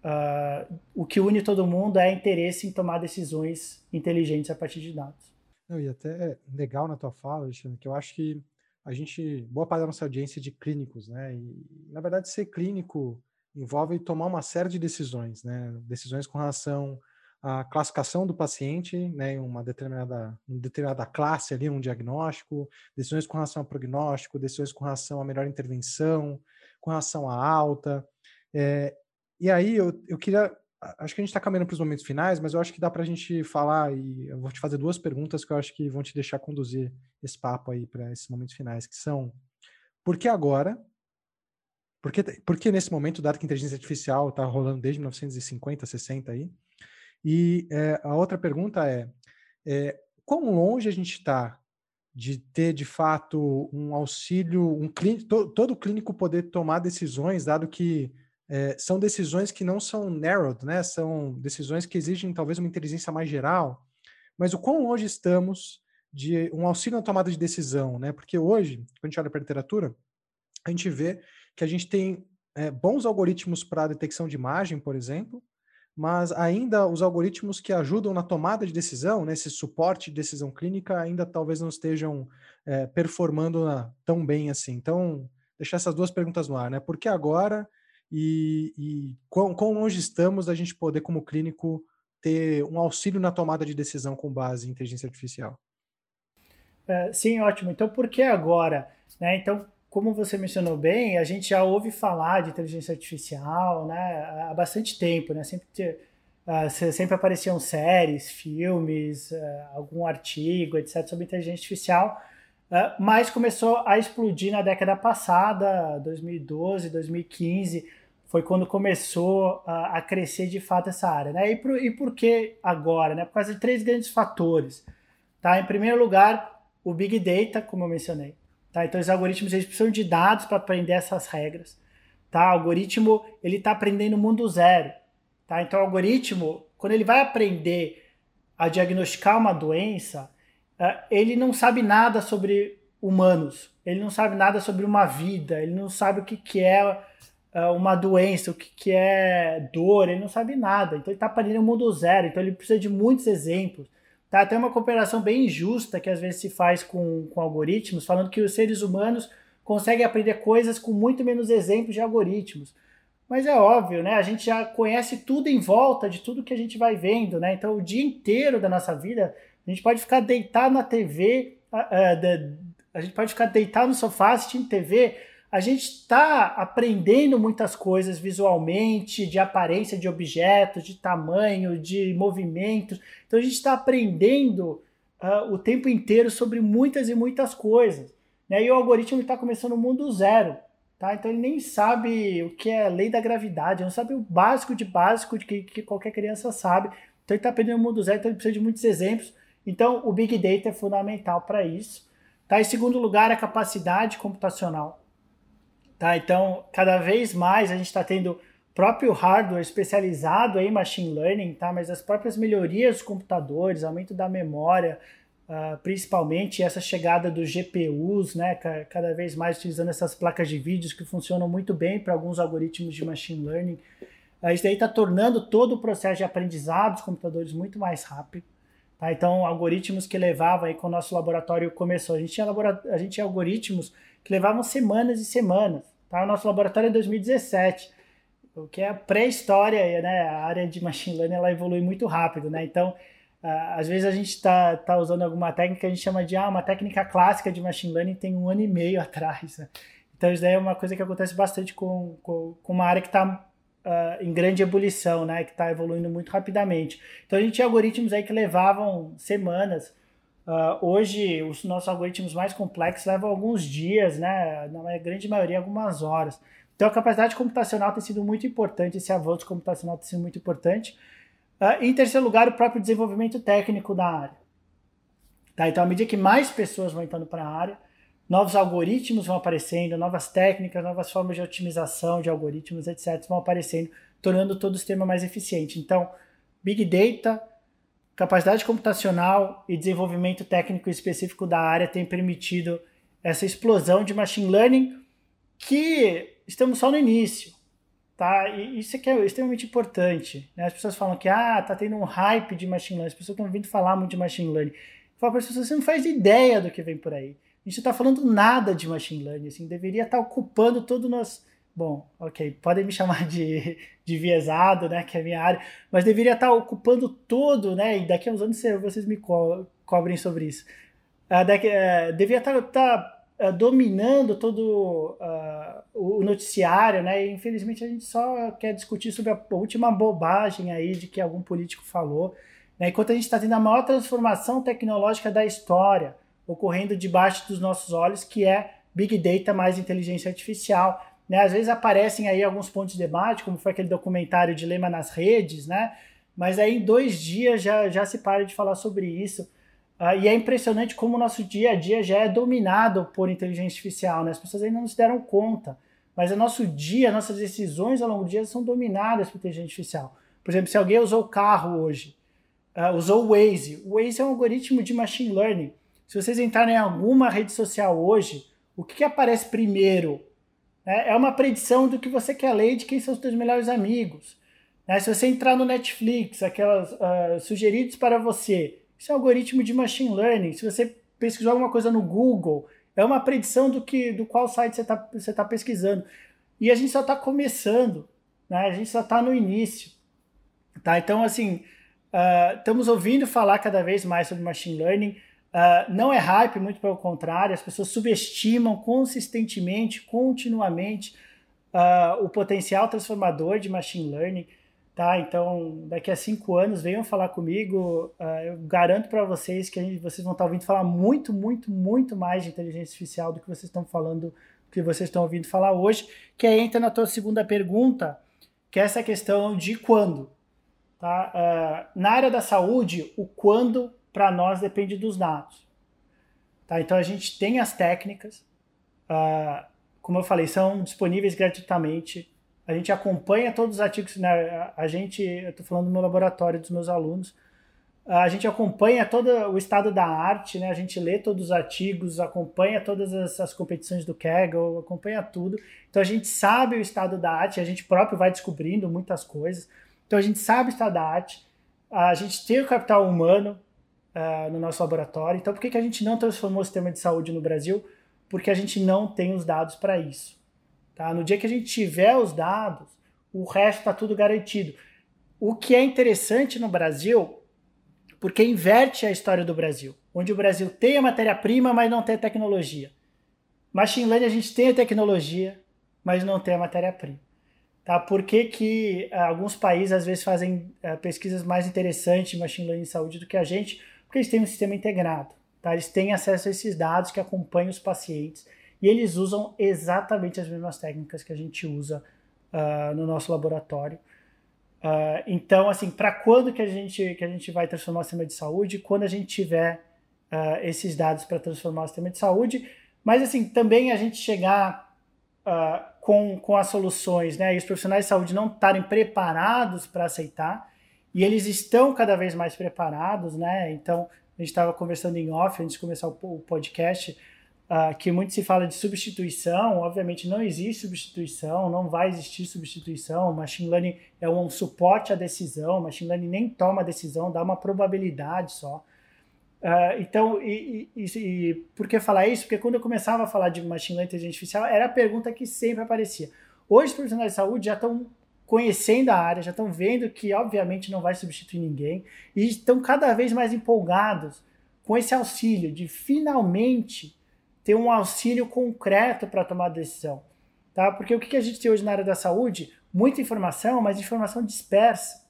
[SPEAKER 2] Uh, o que une todo mundo é interesse em tomar decisões inteligentes a partir de dados.
[SPEAKER 3] Não, e até legal na tua fala, Alexandre, que eu acho que a gente, boa parte da nossa audiência é de clínicos, né? E, na verdade, ser clínico envolve tomar uma série de decisões, né? Decisões com relação à classificação do paciente, né? Em uma determinada, uma determinada classe ali, um diagnóstico, decisões com relação ao prognóstico, decisões com relação à melhor intervenção, com relação à alta. É, e aí eu, eu queria acho que a gente está caminhando para os momentos finais, mas eu acho que dá para a gente falar e eu vou te fazer duas perguntas que eu acho que vão te deixar conduzir esse papo aí para esses momentos finais, que são por que agora? Por que, por que nesse momento, dado que a inteligência artificial está rolando desde 1950, 60 aí? E é, a outra pergunta é, é quão longe a gente está de ter de fato um auxílio, um clínico, todo, todo clínico poder tomar decisões, dado que é, são decisões que não são narrowed, né? São decisões que exigem talvez uma inteligência mais geral. Mas o quão longe estamos de um auxílio na tomada de decisão, né? Porque hoje, quando a gente olha para a literatura, a gente vê que a gente tem é, bons algoritmos para detecção de imagem, por exemplo, mas ainda os algoritmos que ajudam na tomada de decisão, nesse né, suporte de decisão clínica, ainda talvez não estejam é, performando na, tão bem assim. Então, deixar essas duas perguntas no ar, né? Por que agora e, e quão, quão longe estamos da gente poder, como clínico, ter um auxílio na tomada de decisão com base em inteligência artificial?
[SPEAKER 2] É, sim, ótimo. Então, por que agora? Né? Então, como você mencionou bem, a gente já ouve falar de inteligência artificial né, há bastante tempo, né? Sempre, uh, sempre apareciam séries, filmes, uh, algum artigo, etc., sobre inteligência artificial, uh, mas começou a explodir na década passada, 2012, 2015, foi quando começou a, a crescer de fato essa área. Né? E, por, e por que agora? Né? Por causa de três grandes fatores. Tá? Em primeiro lugar, o Big Data, como eu mencionei. Tá? Então, os algoritmos eles precisam de dados para aprender essas regras. Tá? O algoritmo ele está aprendendo mundo zero. Tá? Então, o algoritmo, quando ele vai aprender a diagnosticar uma doença, uh, ele não sabe nada sobre humanos, ele não sabe nada sobre uma vida, ele não sabe o que, que é uh, uma doença, o que, que é dor, ele não sabe nada. Então ele está aprendendo o mundo zero, então ele precisa de muitos exemplos. Tá? Tem uma cooperação bem injusta que às vezes se faz com, com algoritmos, falando que os seres humanos conseguem aprender coisas com muito menos exemplos de algoritmos. Mas é óbvio, né? A gente já conhece tudo em volta de tudo que a gente vai vendo, né? Então, o dia inteiro da nossa vida, a gente pode ficar deitado na TV, a, a, a gente pode ficar deitado no sofá assistindo TV. A gente está aprendendo muitas coisas visualmente, de aparência de objetos, de tamanho, de movimentos. Então a gente está aprendendo uh, o tempo inteiro sobre muitas e muitas coisas. Né? E o algoritmo está começando o mundo zero. Tá? Então ele nem sabe o que é lei da gravidade, não sabe o básico de básico de que, que qualquer criança sabe. Então ele está aprendendo o mundo zero, então ele precisa de muitos exemplos. Então, o Big Data é fundamental para isso. Tá? Em segundo lugar, a capacidade computacional. Tá? Então, cada vez mais a gente está tendo próprio hardware especializado em machine learning, tá? mas as próprias melhorias dos computadores, aumento da memória, uh, principalmente essa chegada dos GPUs, né? cada vez mais utilizando essas placas de vídeos que funcionam muito bem para alguns algoritmos de machine learning. Uh, isso daí está tornando todo o processo de aprendizado dos computadores muito mais rápido. Tá? Então, algoritmos que levavam aí quando o nosso laboratório começou. A gente tinha, a gente tinha algoritmos que levavam semanas e semanas. Tá? O nosso laboratório é 2017. o que é a pré-história, né? A área de machine learning ela evolui muito rápido, né? Então, às vezes a gente está tá usando alguma técnica que a gente chama de ah, uma técnica clássica de machine learning tem um ano e meio atrás. Né? Então, isso daí é uma coisa que acontece bastante com, com, com uma área que está uh, em grande ebulição, né? Que está evoluindo muito rapidamente. Então, a gente tinha algoritmos aí que levavam semanas. Uh, hoje, os nossos algoritmos mais complexos levam alguns dias, né? Na grande maioria, algumas horas. Então, a capacidade computacional tem sido muito importante, esse avanço computacional tem sido muito importante. Uh, em terceiro lugar, o próprio desenvolvimento técnico da área. Tá? Então, à medida que mais pessoas vão entrando para a área, novos algoritmos vão aparecendo, novas técnicas, novas formas de otimização de algoritmos, etc., vão aparecendo, tornando todo o sistema mais eficiente. Então, Big Data, capacidade computacional e desenvolvimento técnico específico da área têm permitido essa explosão de machine learning que estamos só no início. Tá? E isso aqui é extremamente importante. Né? As pessoas falam que ah, tá tendo um hype de machine learning, as pessoas estão vindo falar muito de machine learning. Eu falo para as pessoas, você não faz ideia do que vem por aí. A gente não está falando nada de machine learning, assim, deveria estar tá ocupando todo o nosso. Bom, ok, podem me chamar de, de viesado, né, que é a minha área, mas deveria estar ocupando todo, né, e daqui a uns anos vocês me co cobrem sobre isso. Uh, uh, deveria estar tá, tá uh, dominando todo uh, o noticiário, né? E infelizmente a gente só quer discutir sobre a última bobagem aí de que algum político falou, né? Enquanto a gente está tendo a maior transformação tecnológica da história ocorrendo debaixo dos nossos olhos, que é Big Data mais inteligência artificial. Né? Às vezes aparecem aí alguns pontos de debate, como foi aquele documentário Dilema nas Redes, né? Mas aí em dois dias já, já se para de falar sobre isso. Uh, e é impressionante como o nosso dia a dia já é dominado por inteligência artificial, né? As pessoas ainda não se deram conta. Mas o nosso dia, nossas decisões ao longo do dia são dominadas por inteligência artificial. Por exemplo, se alguém usou o carro hoje, uh, usou o Waze. O Waze é um algoritmo de machine learning. Se vocês entrarem em alguma rede social hoje, o que, que aparece primeiro? É, é uma predição do que você quer ler e de quem são os seus melhores amigos. Né? Se você entrar no Netflix, aquelas uh, sugeridos para você, isso é um algoritmo de machine learning. Se você pesquisou alguma coisa no Google, é uma predição do que do qual site você está você tá pesquisando. E a gente só está começando, né? a gente só está no início. Tá? Então, assim, uh, estamos ouvindo falar cada vez mais sobre machine learning. Uh, não é hype, muito pelo contrário, as pessoas subestimam consistentemente, continuamente, uh, o potencial transformador de machine learning. Tá? Então, daqui a cinco anos, venham falar comigo. Uh, eu garanto para vocês que gente, vocês vão estar ouvindo falar muito, muito, muito mais de inteligência artificial do que vocês estão falando, que vocês estão ouvindo falar hoje. Que aí entra na tua segunda pergunta, que é essa questão de quando. Tá? Na área da saúde, o quando para nós depende dos dados. Tá? Então, a gente tem as técnicas, uh, como eu falei, são disponíveis gratuitamente a gente acompanha todos os artigos, né? a gente, eu estou falando do meu laboratório, dos meus alunos, a gente acompanha todo o estado da arte, né? a gente lê todos os artigos, acompanha todas as, competições do Kaggle, acompanha tudo. Então a gente sabe o estado da arte, a gente próprio vai descobrindo muitas coisas. Então a gente sabe o estado da arte, a gente tem o capital humano uh, no nosso laboratório. Então por que, que a gente não transformou o sistema de saúde no Brasil? Porque a gente não tem os dados para isso. Tá? No dia que a gente tiver os dados, o resto está tudo garantido. O que é interessante no Brasil, porque inverte a história do Brasil, onde o Brasil tem a matéria-prima, mas não tem a tecnologia. Machine Learning a gente tem a tecnologia, mas não tem a matéria-prima. Tá? Por que, que uh, alguns países às vezes fazem uh, pesquisas mais interessantes em Machine Learning em saúde do que a gente? Porque eles têm um sistema integrado. Tá? Eles têm acesso a esses dados que acompanham os pacientes e eles usam exatamente as mesmas técnicas que a gente usa uh, no nosso laboratório. Uh, então, assim, para quando que a, gente, que a gente vai transformar o sistema de saúde? Quando a gente tiver uh, esses dados para transformar o sistema de saúde, mas assim, também a gente chegar com, com as soluções, né? E os profissionais de saúde não estarem preparados para aceitar, e eles estão cada vez mais preparados, né? Então, a gente estava conversando em off antes de começar o, podcast uh, que muito se fala de substituição, obviamente não existe substituição, não vai existir substituição, machine learning é um suporte à decisão, machine learning nem toma decisão, dá uma probabilidade só. Uh, então, e, e, e, por que falar isso? Porque quando eu começava a falar de machine learning e inteligência artificial, era a pergunta que sempre aparecia. Hoje os profissionais de saúde já estão conhecendo a área, já estão vendo que, obviamente, não vai substituir ninguém, e estão cada vez mais empolgados com esse auxílio, de finalmente ter um auxílio concreto para tomar decisão. Tá? Porque o que a gente tem hoje na área da saúde? Muita informação, mas informação dispersa.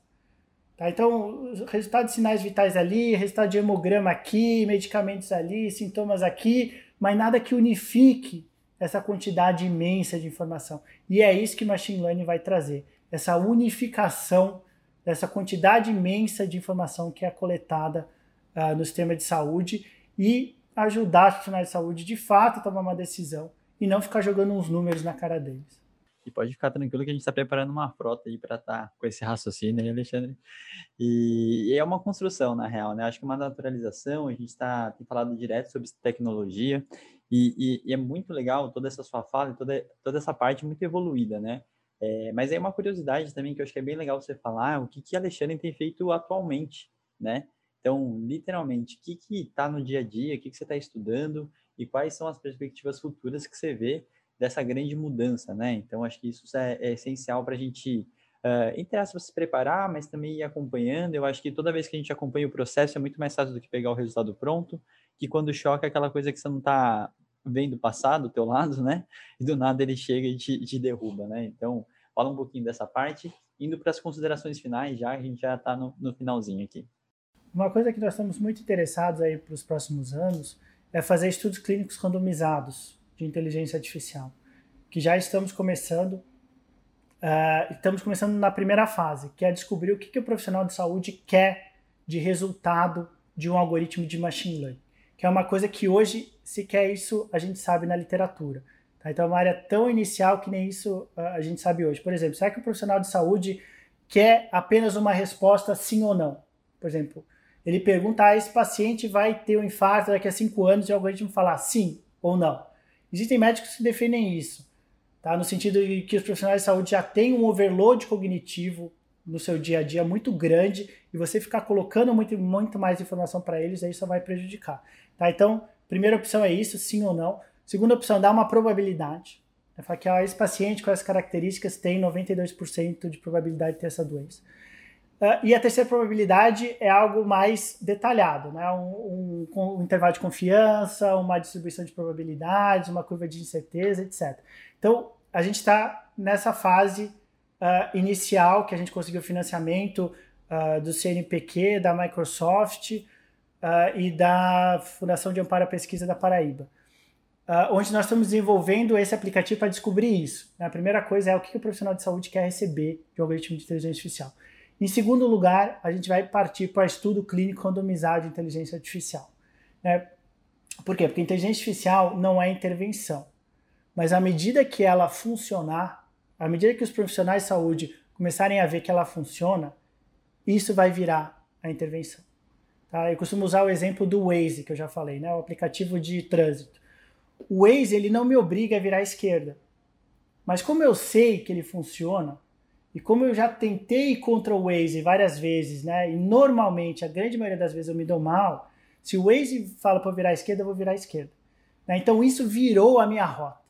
[SPEAKER 2] Tá? Então, resultado de sinais vitais ali, resultado de hemograma aqui, medicamentos ali, sintomas aqui, mas nada que unifique essa quantidade imensa de informação. E é isso que Machine Learning vai trazer essa unificação dessa quantidade imensa de informação que é coletada uh, no sistema de saúde e ajudar os profissionais de saúde de fato a tomar uma decisão e não ficar jogando uns números na cara deles.
[SPEAKER 1] E pode ficar tranquilo que a gente está preparando uma frota aí para estar tá com esse raciocínio aí, Alexandre. E, e, é uma construção, na real, né? Acho que é uma naturalização, a gente tá, tem falado direto sobre tecnologia, e, e, e, é muito legal toda essa sua fala, toda, toda essa parte muito evoluída, né? É, mas é uma curiosidade também que eu acho que é bem legal você falar o que que Alexandre tem feito atualmente, né? Então, literalmente, o que que está no dia a dia, o que que você está estudando e quais são as perspectivas futuras que você vê dessa grande mudança, né? Então, acho que isso é, é essencial para a gente, uh, entre aspas, se preparar, mas também ir acompanhando. Eu acho que toda vez que a gente acompanha o processo é muito mais fácil do que pegar o resultado pronto, que quando choca é aquela coisa que você não está vendo passar do teu lado, né? E do nada ele chega e te, te derruba, né? Então, fala um pouquinho dessa parte. Indo para as considerações finais, já a gente já está no, no finalzinho aqui.
[SPEAKER 2] Uma coisa que nós estamos muito interessados aí para os próximos anos é fazer estudos clínicos randomizados de inteligência artificial, que já estamos começando, uh, estamos começando na primeira fase, que é descobrir o que, que o profissional de saúde quer de resultado de um algoritmo de machine learning que é uma coisa que hoje sequer isso a gente sabe na literatura. Tá? Então é uma área tão inicial que nem isso a gente sabe hoje. Por exemplo, será que o profissional de saúde quer apenas uma resposta sim ou não? Por exemplo, ele pergunta: ah, esse paciente vai ter um infarto daqui a cinco anos e o algoritmo falar sim ou não. Existem médicos que defendem isso, tá? no sentido de que os profissionais de saúde já têm um overload cognitivo no seu dia a dia muito grande e você ficar colocando muito, muito mais informação para eles, aí só vai prejudicar. Tá? Então, primeira opção é isso, sim ou não. Segunda opção, dá uma probabilidade. É falar que ah, esse paciente com essas características tem 92% de probabilidade de ter essa doença. Uh, e a terceira probabilidade é algo mais detalhado, né? Um, um, um, intervalo de confiança, uma distribuição de probabilidades, uma curva de incerteza, etc. Então, a gente está nessa fase uh, inicial que a gente conseguiu financiamento uh, do CNPq, da Microsoft, uh, e da Fundação de Amparo à Pesquisa da Paraíba, onde nós estamos desenvolvendo esse aplicativo para descobrir isso. A primeira coisa é o que o profissional de saúde quer receber de um algoritmo de inteligência artificial. Em segundo lugar, a gente vai partir para o estudo clínico randomizado de inteligência artificial. Né? Por quê? Porque inteligência artificial não é intervenção. Mas à medida que ela funcionar, à medida que os profissionais de saúde começarem a ver que ela funciona, isso vai virar a intervenção. Tá? Eu costumo usar o exemplo do Waze, que eu já falei, né? o aplicativo de trânsito. O Waze ele não me obriga a virar à esquerda. Mas como eu sei que ele funciona, e como eu já tentei contra o Waze várias vezes, né? E normalmente, a grande maioria das vezes eu me dou mal, se o Waze fala para virar à esquerda, eu vou virar à esquerda. Né? Então isso virou a minha rota.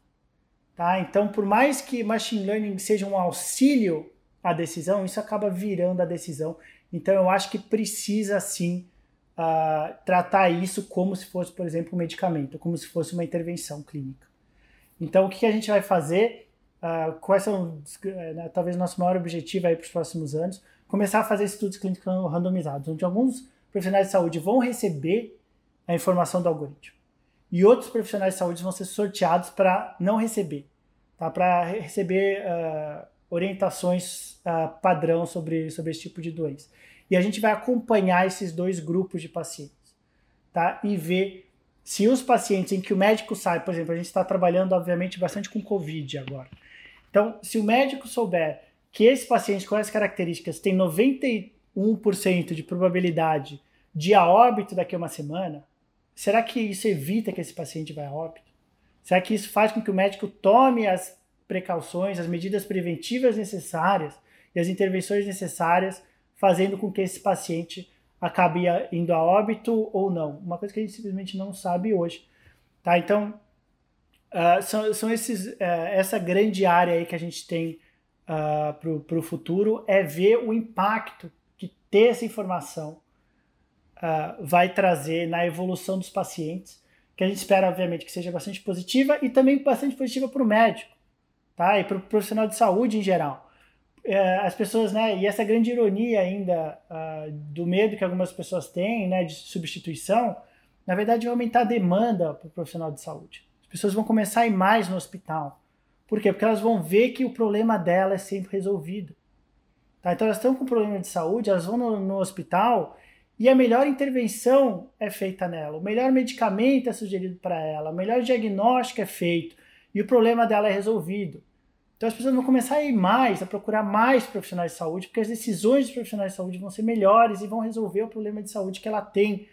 [SPEAKER 2] Tá? Então, por mais que machine learning seja um auxílio à decisão, isso acaba virando a decisão. Então eu acho que precisa sim uh, tratar isso como se fosse, por exemplo, um medicamento, como se fosse uma intervenção clínica. Então, o que a gente vai fazer? Uh, quais são, né, talvez, nosso maior objetivo aí para os próximos anos? Começar a fazer estudos clínicos randomizados, onde alguns profissionais de saúde vão receber a informação do algoritmo e outros profissionais de saúde vão ser sorteados para não receber, tá? para receber uh, orientações uh, padrão sobre, sobre esse tipo de doença. E a gente vai acompanhar esses dois grupos de pacientes, tá? E ver se os pacientes em que o médico sabe, por exemplo, a gente está trabalhando, obviamente, bastante com Covid agora. Então, se o médico souber que esse paciente com essas características tem 91% de probabilidade de a óbito daqui a uma semana, será que isso evita que esse paciente vá a óbito? Será que isso faz com que o médico tome as precauções, as medidas preventivas necessárias e as intervenções necessárias fazendo com que esse paciente acabe indo a óbito ou não. Uma coisa que a gente simplesmente não sabe hoje. Tá? Então, uh, são, são esses, uh, essa grande área aí que a gente tem uh, para o futuro é ver o impacto que ter essa informação uh, vai trazer na evolução dos pacientes, que a gente espera, obviamente, que seja bastante positiva e também bastante positiva para o médico, tá? E para o profissional de saúde em geral. Uh, as pessoas, né? E essa grande ironia ainda uh, do medo que algumas pessoas têm, né? De substituição, na verdade, vai aumentar a demanda para o profissional de saúde. As pessoas vão começar a ir mais no hospital. Por quê? Porque elas vão ver que o problema dela é sempre resolvido. Tá? Então elas estão com problema de saúde, elas vão no, no hospital e a melhor intervenção é feita nela, o melhor medicamento é sugerido para ela, o melhor diagnóstico é feito e o problema dela é resolvido. Então as pessoas vão começar a ir mais, a procurar mais profissionais de saúde, porque as decisões dos profissionais de saúde vão ser melhores e vão resolver o problema de saúde que ela tem.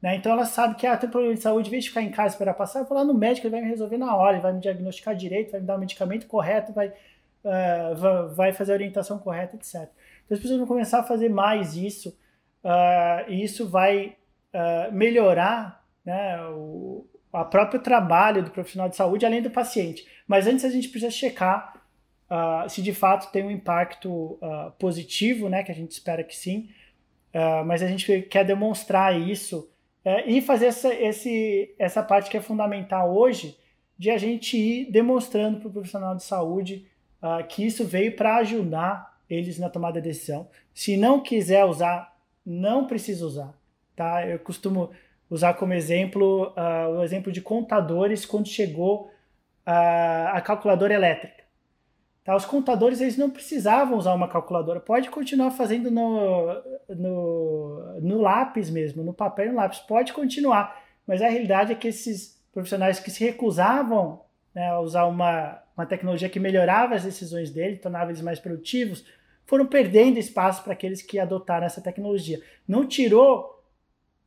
[SPEAKER 2] Né? Então ela sabe que ah, tem problema de saúde, em vez de ficar em casa esperar passar, eu vou lá no médico, ele vai me resolver na hora, ele vai me diagnosticar direito, vai me dar o medicamento correto, vai, uh, vai fazer a orientação correta, etc. Então as pessoas vão começar a fazer mais isso uh, e isso vai uh, melhorar né, o a próprio trabalho do profissional de saúde, além do paciente. Mas antes a gente precisa checar uh, se de fato tem um impacto positivo, né, que a gente espera que sim, mas a gente quer demonstrar isso e fazer essa, esse, essa parte que é fundamental hoje, de a gente ir demonstrando para o profissional de saúde que isso veio para ajudar eles na tomada de decisão. Se não quiser usar não precisa usar. Tá? Eu costumo usar como exemplo uh, o exemplo de contadores quando chegou uh, a calculadora elétrica. Tá? Os contadores eles não precisavam usar uma calculadora, pode continuar fazendo no, no, no lápis mesmo, no papel e no lápis, pode continuar, mas a realidade é que esses profissionais que se recusavam né, a usar uma, uma tecnologia que melhorava as decisões dele, tornava eles mais produtivos, foram perdendo espaço para aqueles que adotaram essa tecnologia. Não tirou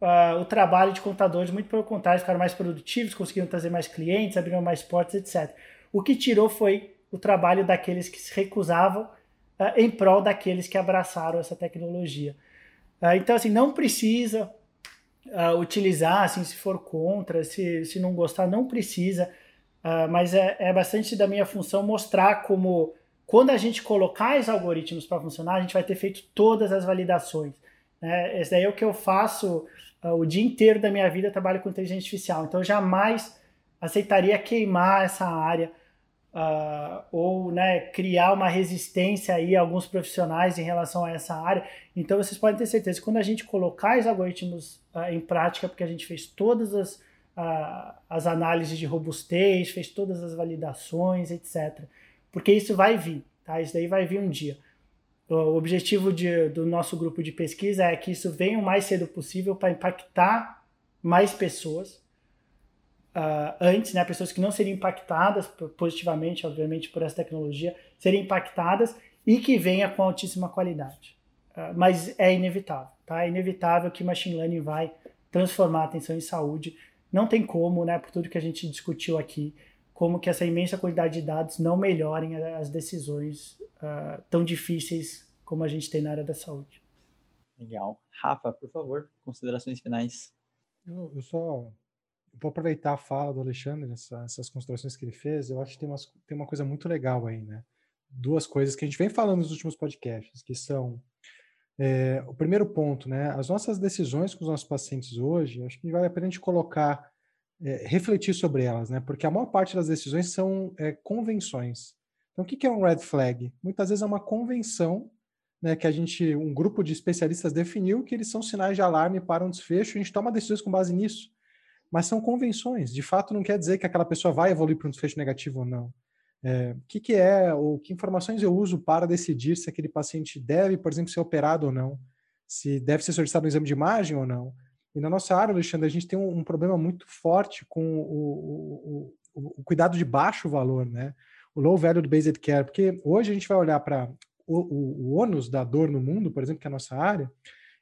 [SPEAKER 2] uh, o trabalho de contadores, muito pelo contrário, ficaram mais produtivos, conseguiram trazer mais clientes, abriram mais portas, etc. O que tirou foi o trabalho daqueles que se recusavam uh, em prol daqueles que abraçaram essa tecnologia. Uh, então, assim, não precisa utilizar, assim, se for contra, se, se não gostar, não precisa, mas é, é bastante da minha função mostrar como quando a gente colocar os algoritmos para funcionar, a gente vai ter feito todas as validações. Né? Esse daí é o que eu faço uh, o dia inteiro da minha vida, trabalho com inteligência artificial. Então, eu jamais aceitaria queimar essa área uh, ou né, criar uma resistência aí a alguns profissionais em relação a essa área. Então, vocês podem ter certeza que quando a gente colocar os algoritmos uh, em prática, porque a gente fez todas as, as análises de robustez, fez todas as validações, etc., porque isso vai vir, tá? Isso daí vai vir um dia. O objetivo de, do nosso grupo de pesquisa é que isso venha o mais cedo possível para impactar mais pessoas uh, antes, né? Pessoas que não seriam impactadas positivamente, obviamente, por essa tecnologia, serem impactadas e que venha com altíssima qualidade. Uh, mas é inevitável, tá? É inevitável que machine learning vai transformar a atenção em saúde. Não tem como, né? Por tudo que a gente discutiu aqui como que essa imensa quantidade de dados não melhorem as decisões uh, tão difíceis como a gente tem na área da saúde.
[SPEAKER 1] Legal. Rafa, por favor, considerações finais.
[SPEAKER 3] Eu, eu só vou aproveitar a fala do Alexandre, essa, essas considerações que ele fez. Eu acho que tem, umas, tem uma coisa muito legal aí, né? Duas coisas que a gente vem falando nos últimos podcasts, que são é, o primeiro ponto, né? As nossas decisões com os nossos pacientes hoje, acho que vale a pena a gente colocar é, refletir sobre elas, né? Porque a maior parte das decisões são é, convenções. Então, o que, é um red flag? Muitas vezes é uma convenção né, que a gente, um grupo de especialistas definiu que eles são sinais de alarme para um desfecho, a gente toma decisões com base nisso. Mas são convenções. De fato, não quer dizer que aquela pessoa vai evoluir para um desfecho negativo ou não. É, o que, que é, ou que informações eu uso para decidir se aquele paciente deve, por exemplo, ser operado ou não, se deve ser solicitado um exame de imagem ou não. E na nossa área, Alexandre, a gente tem um, um problema muito forte com o, o, o, cuidado de baixo valor, né? O low value do based care, porque hoje a gente vai olhar para o, o, ônus da dor no mundo, por exemplo, que é a nossa área,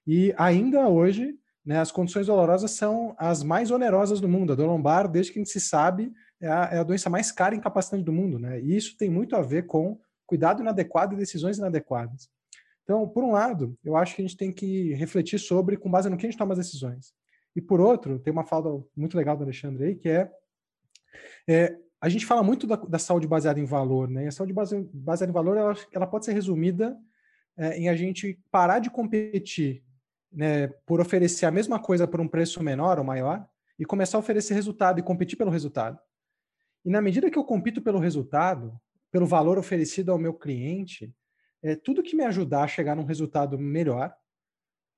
[SPEAKER 3] e ainda hoje, né, as condições dolorosas são as mais onerosas do mundo. A dor lombar, desde que a gente se sabe, é a, é a doença mais cara e incapacitante do mundo, né? E isso tem muito a ver com cuidado inadequado e decisões inadequadas. Então, por um lado, eu acho que a gente tem que refletir sobre com base no que a gente toma as decisões. E por outro, tem uma fala muito legal do Alexandre aí, que é, é a gente fala muito da, da, saúde baseada em valor, né? E a saúde base, baseada em valor, ela, ela pode ser resumida é, em a gente parar de competir né, por oferecer a mesma coisa por um preço menor ou maior e começar a oferecer resultado e competir pelo resultado. E na medida que eu compito pelo resultado, pelo valor oferecido ao meu cliente, é, tudo que me ajudar a chegar num resultado melhor,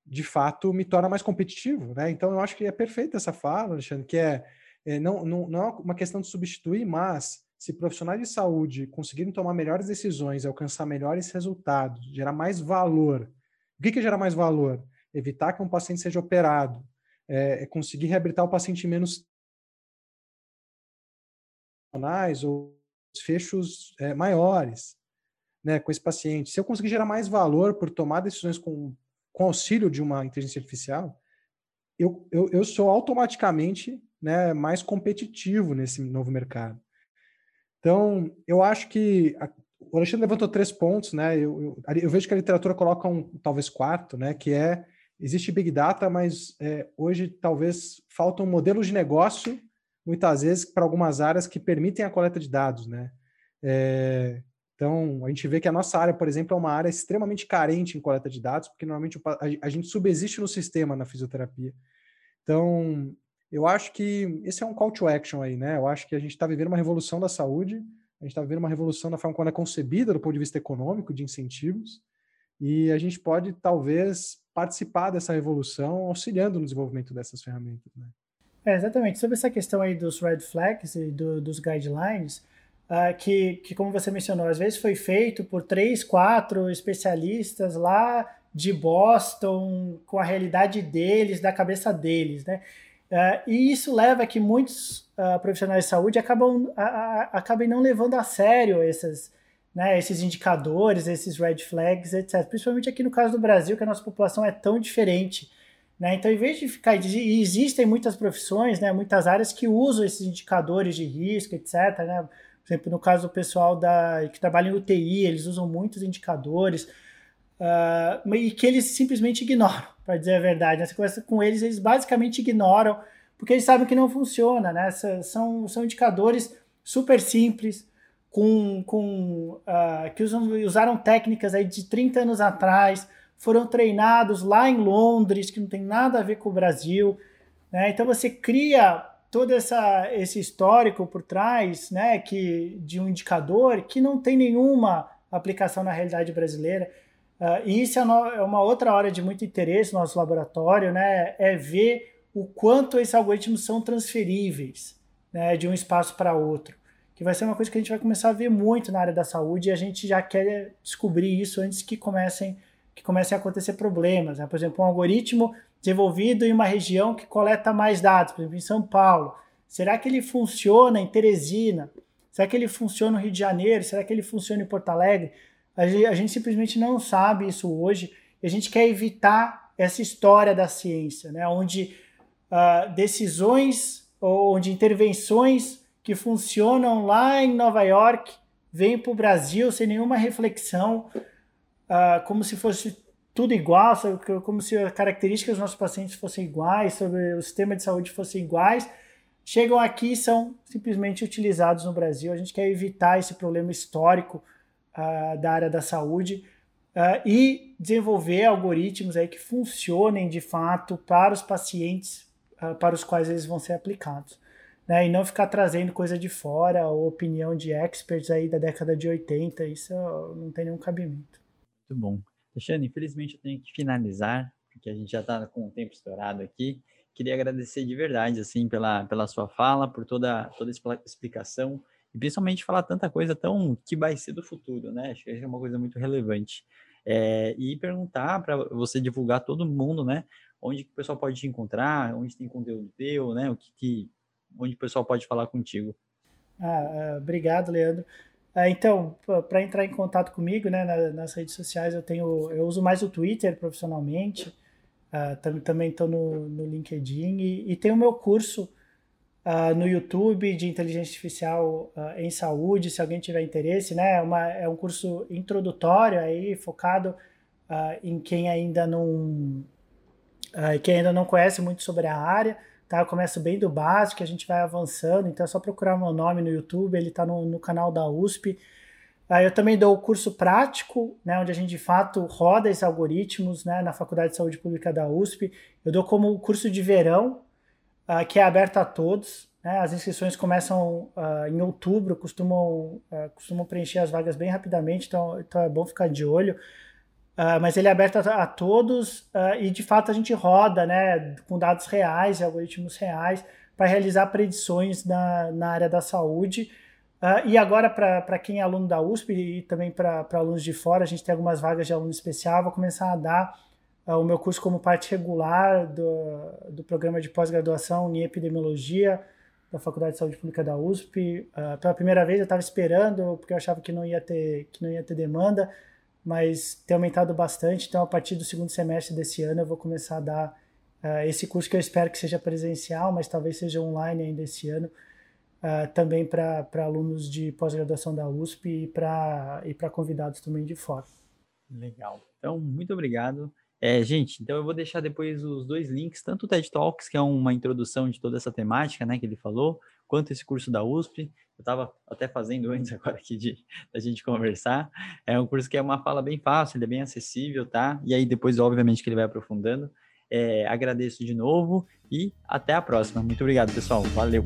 [SPEAKER 3] de fato, me torna mais competitivo. Né? Então, eu acho que é perfeita essa fala, Alexandre, que é, é não, não, não é uma questão de substituir, mas se profissionais de saúde conseguirem tomar melhores decisões, alcançar melhores resultados, gerar mais valor. O que, que gerar mais valor? Evitar que um paciente seja operado, é, é conseguir reabilitar o paciente menos ou fechos é, maiores né, com esse paciente. Se eu conseguir gerar mais valor por tomar decisões com, com auxílio de uma inteligência artificial, eu, eu, eu sou automaticamente né, mais competitivo nesse novo mercado. Então, eu acho que a, o Alexandre levantou três pontos, né? Eu, eu, eu, vejo que a literatura coloca um, talvez quarto, né? Que é existe big data, mas é, hoje talvez faltam modelos de negócio muitas vezes para algumas áreas que permitem a coleta de dados, né? É, então, a gente vê que a nossa área, por exemplo, é uma área extremamente carente em coleta de dados, porque normalmente a gente subexiste no sistema na fisioterapia. Então, eu acho que esse é um call to action aí, né? Eu acho que a gente está vivendo uma revolução da saúde, a gente está vivendo uma revolução da forma como ela é concebida do ponto de vista econômico, de incentivos, e a gente pode, talvez, participar dessa revolução auxiliando no desenvolvimento dessas ferramentas, né?
[SPEAKER 2] É, exatamente. Sobre essa questão aí dos red flags e do, dos guidelines, uh, que, que, como você mencionou, às vezes foi feito por três, quatro especialistas lá de Boston, com a realidade deles, da cabeça deles, né? Uh, e isso leva a que muitos uh, profissionais de saúde acabam, a, a, acabem não levando a sério esses, né, esses indicadores, esses red flags, etc. Principalmente aqui no caso do Brasil, que a nossa população é tão diferente né? Então, em vez de ficar. E existem muitas profissões, né, muitas áreas que usam esses indicadores de risco, etc. Né? Por exemplo, no caso do pessoal da, que trabalha em UTI, eles usam muitos indicadores uh, e que eles simplesmente ignoram, para dizer a verdade. Né? Você conversa com eles, eles basicamente ignoram, porque eles sabem que não funciona. Né? São, são indicadores super simples, com, com, uh, que usam, usaram técnicas aí de 30 anos atrás foram treinados lá em Londres, que não tem nada a ver com o Brasil. Né? Então você cria todo essa, esse histórico por trás né, que, de um indicador que não tem nenhuma aplicação na realidade brasileira. Uh, e isso é, no, é, uma outra hora de muito interesse no nosso laboratório, né, é ver o quanto esses algoritmos são transferíveis né, de um espaço para outro. Que vai ser uma coisa que a gente vai começar a ver muito na área da saúde e a gente já quer descobrir isso antes que comecem que comecem a acontecer problemas. Né? Por exemplo, um algoritmo desenvolvido em uma região que coleta mais dados, por exemplo, em São Paulo. Será que ele funciona em Teresina? Será que ele funciona no Rio de Janeiro? Será que ele funciona em Porto Alegre? A gente, a gente simplesmente não sabe isso hoje e a gente quer evitar essa história da ciência, né? onde uh, decisões ou onde intervenções que funcionam lá em Nova York vêm para o Brasil sem nenhuma reflexão uh, como se fosse tudo igual, como se as características dos nossos pacientes fossem iguais, sobre o sistema de saúde fossem iguais, chegam aqui e são simplesmente utilizados no Brasil. A gente quer evitar esse problema histórico uh, da área da saúde uh, e desenvolver algoritmos aí que funcionem de fato para os pacientes uh, para os quais eles vão ser aplicados. Né? E não ficar trazendo coisa de fora ou opinião de experts aí da década de 80, isso não tem nenhum cabimento.
[SPEAKER 1] Muito bom. Alexandre, infelizmente eu tenho que finalizar, porque a gente já está com o tempo estourado aqui. Queria agradecer de verdade, assim, pela, pela sua fala, por toda, toda a explicação, e principalmente falar tanta coisa tão que vai ser do futuro, né? Acho que é uma coisa muito relevante. É, e perguntar para você divulgar todo mundo, né? Onde que o pessoal pode te encontrar, onde tem conteúdo teu, né? O que, que onde o pessoal pode falar contigo.
[SPEAKER 2] Ah, ah obrigado, Leandro. É, então, para entrar em contato comigo, né, nas redes sociais, eu tenho, eu uso mais o Twitter profissionalmente, uh, também estou no, no LinkedIn e, e tenho o meu curso uh, no YouTube de inteligência artificial uh, em saúde, se alguém tiver interesse, né, é uma, é um curso introdutório aí focado em quem ainda não, quem ainda não conhece muito sobre a área. Tá? Eu começo bem do básico, a gente vai avançando, então é só procurar meu nome no YouTube, ele está no, no, canal da USP. Uh, eu também dou o curso prático, né, onde a gente de fato roda esses algoritmos né, na Faculdade de Saúde Pública da USP. Eu dou como curso de verão, uh, que é aberto a todos. Né, as inscrições começam uh, em outubro, costumam, costumam preencher as vagas bem rapidamente, então, então é bom ficar de olho. Uh, mas ele é aberto a, a todos uh, e de fato a gente roda né, com dados reais algoritmos reais para realizar predições na, na área da saúde. Uh, e agora, para quem é aluno da USP e também para alunos de fora, a gente tem algumas vagas de aluno especial. Vou começar a dar o meu curso como parte regular do, do programa de pós-graduação em epidemiologia da Faculdade de Saúde Pública da USP. pela primeira vez eu estava esperando, porque eu achava que não ia ter, que não ia ter demanda mas tem aumentado bastante. Então, a partir do segundo semestre desse ano, eu vou começar a dar uh, esse curso que eu espero que seja presencial, mas talvez seja online ainda esse ano, uh, também para alunos de pós-graduação da USP e para e convidados também de fora.
[SPEAKER 1] Legal. Então, muito obrigado. É, gente, então eu vou deixar depois os dois links, tanto o TED Talks, que é uma introdução de toda essa temática, né, que ele falou, quanto esse curso da USP. Eu estava até fazendo antes agora aqui de da gente conversar. É um curso que é uma fala bem fácil, ele é bem acessível, tá? E aí depois, obviamente, que ele vai aprofundando. É, agradeço de novo e até a próxima. Muito obrigado, pessoal. Valeu!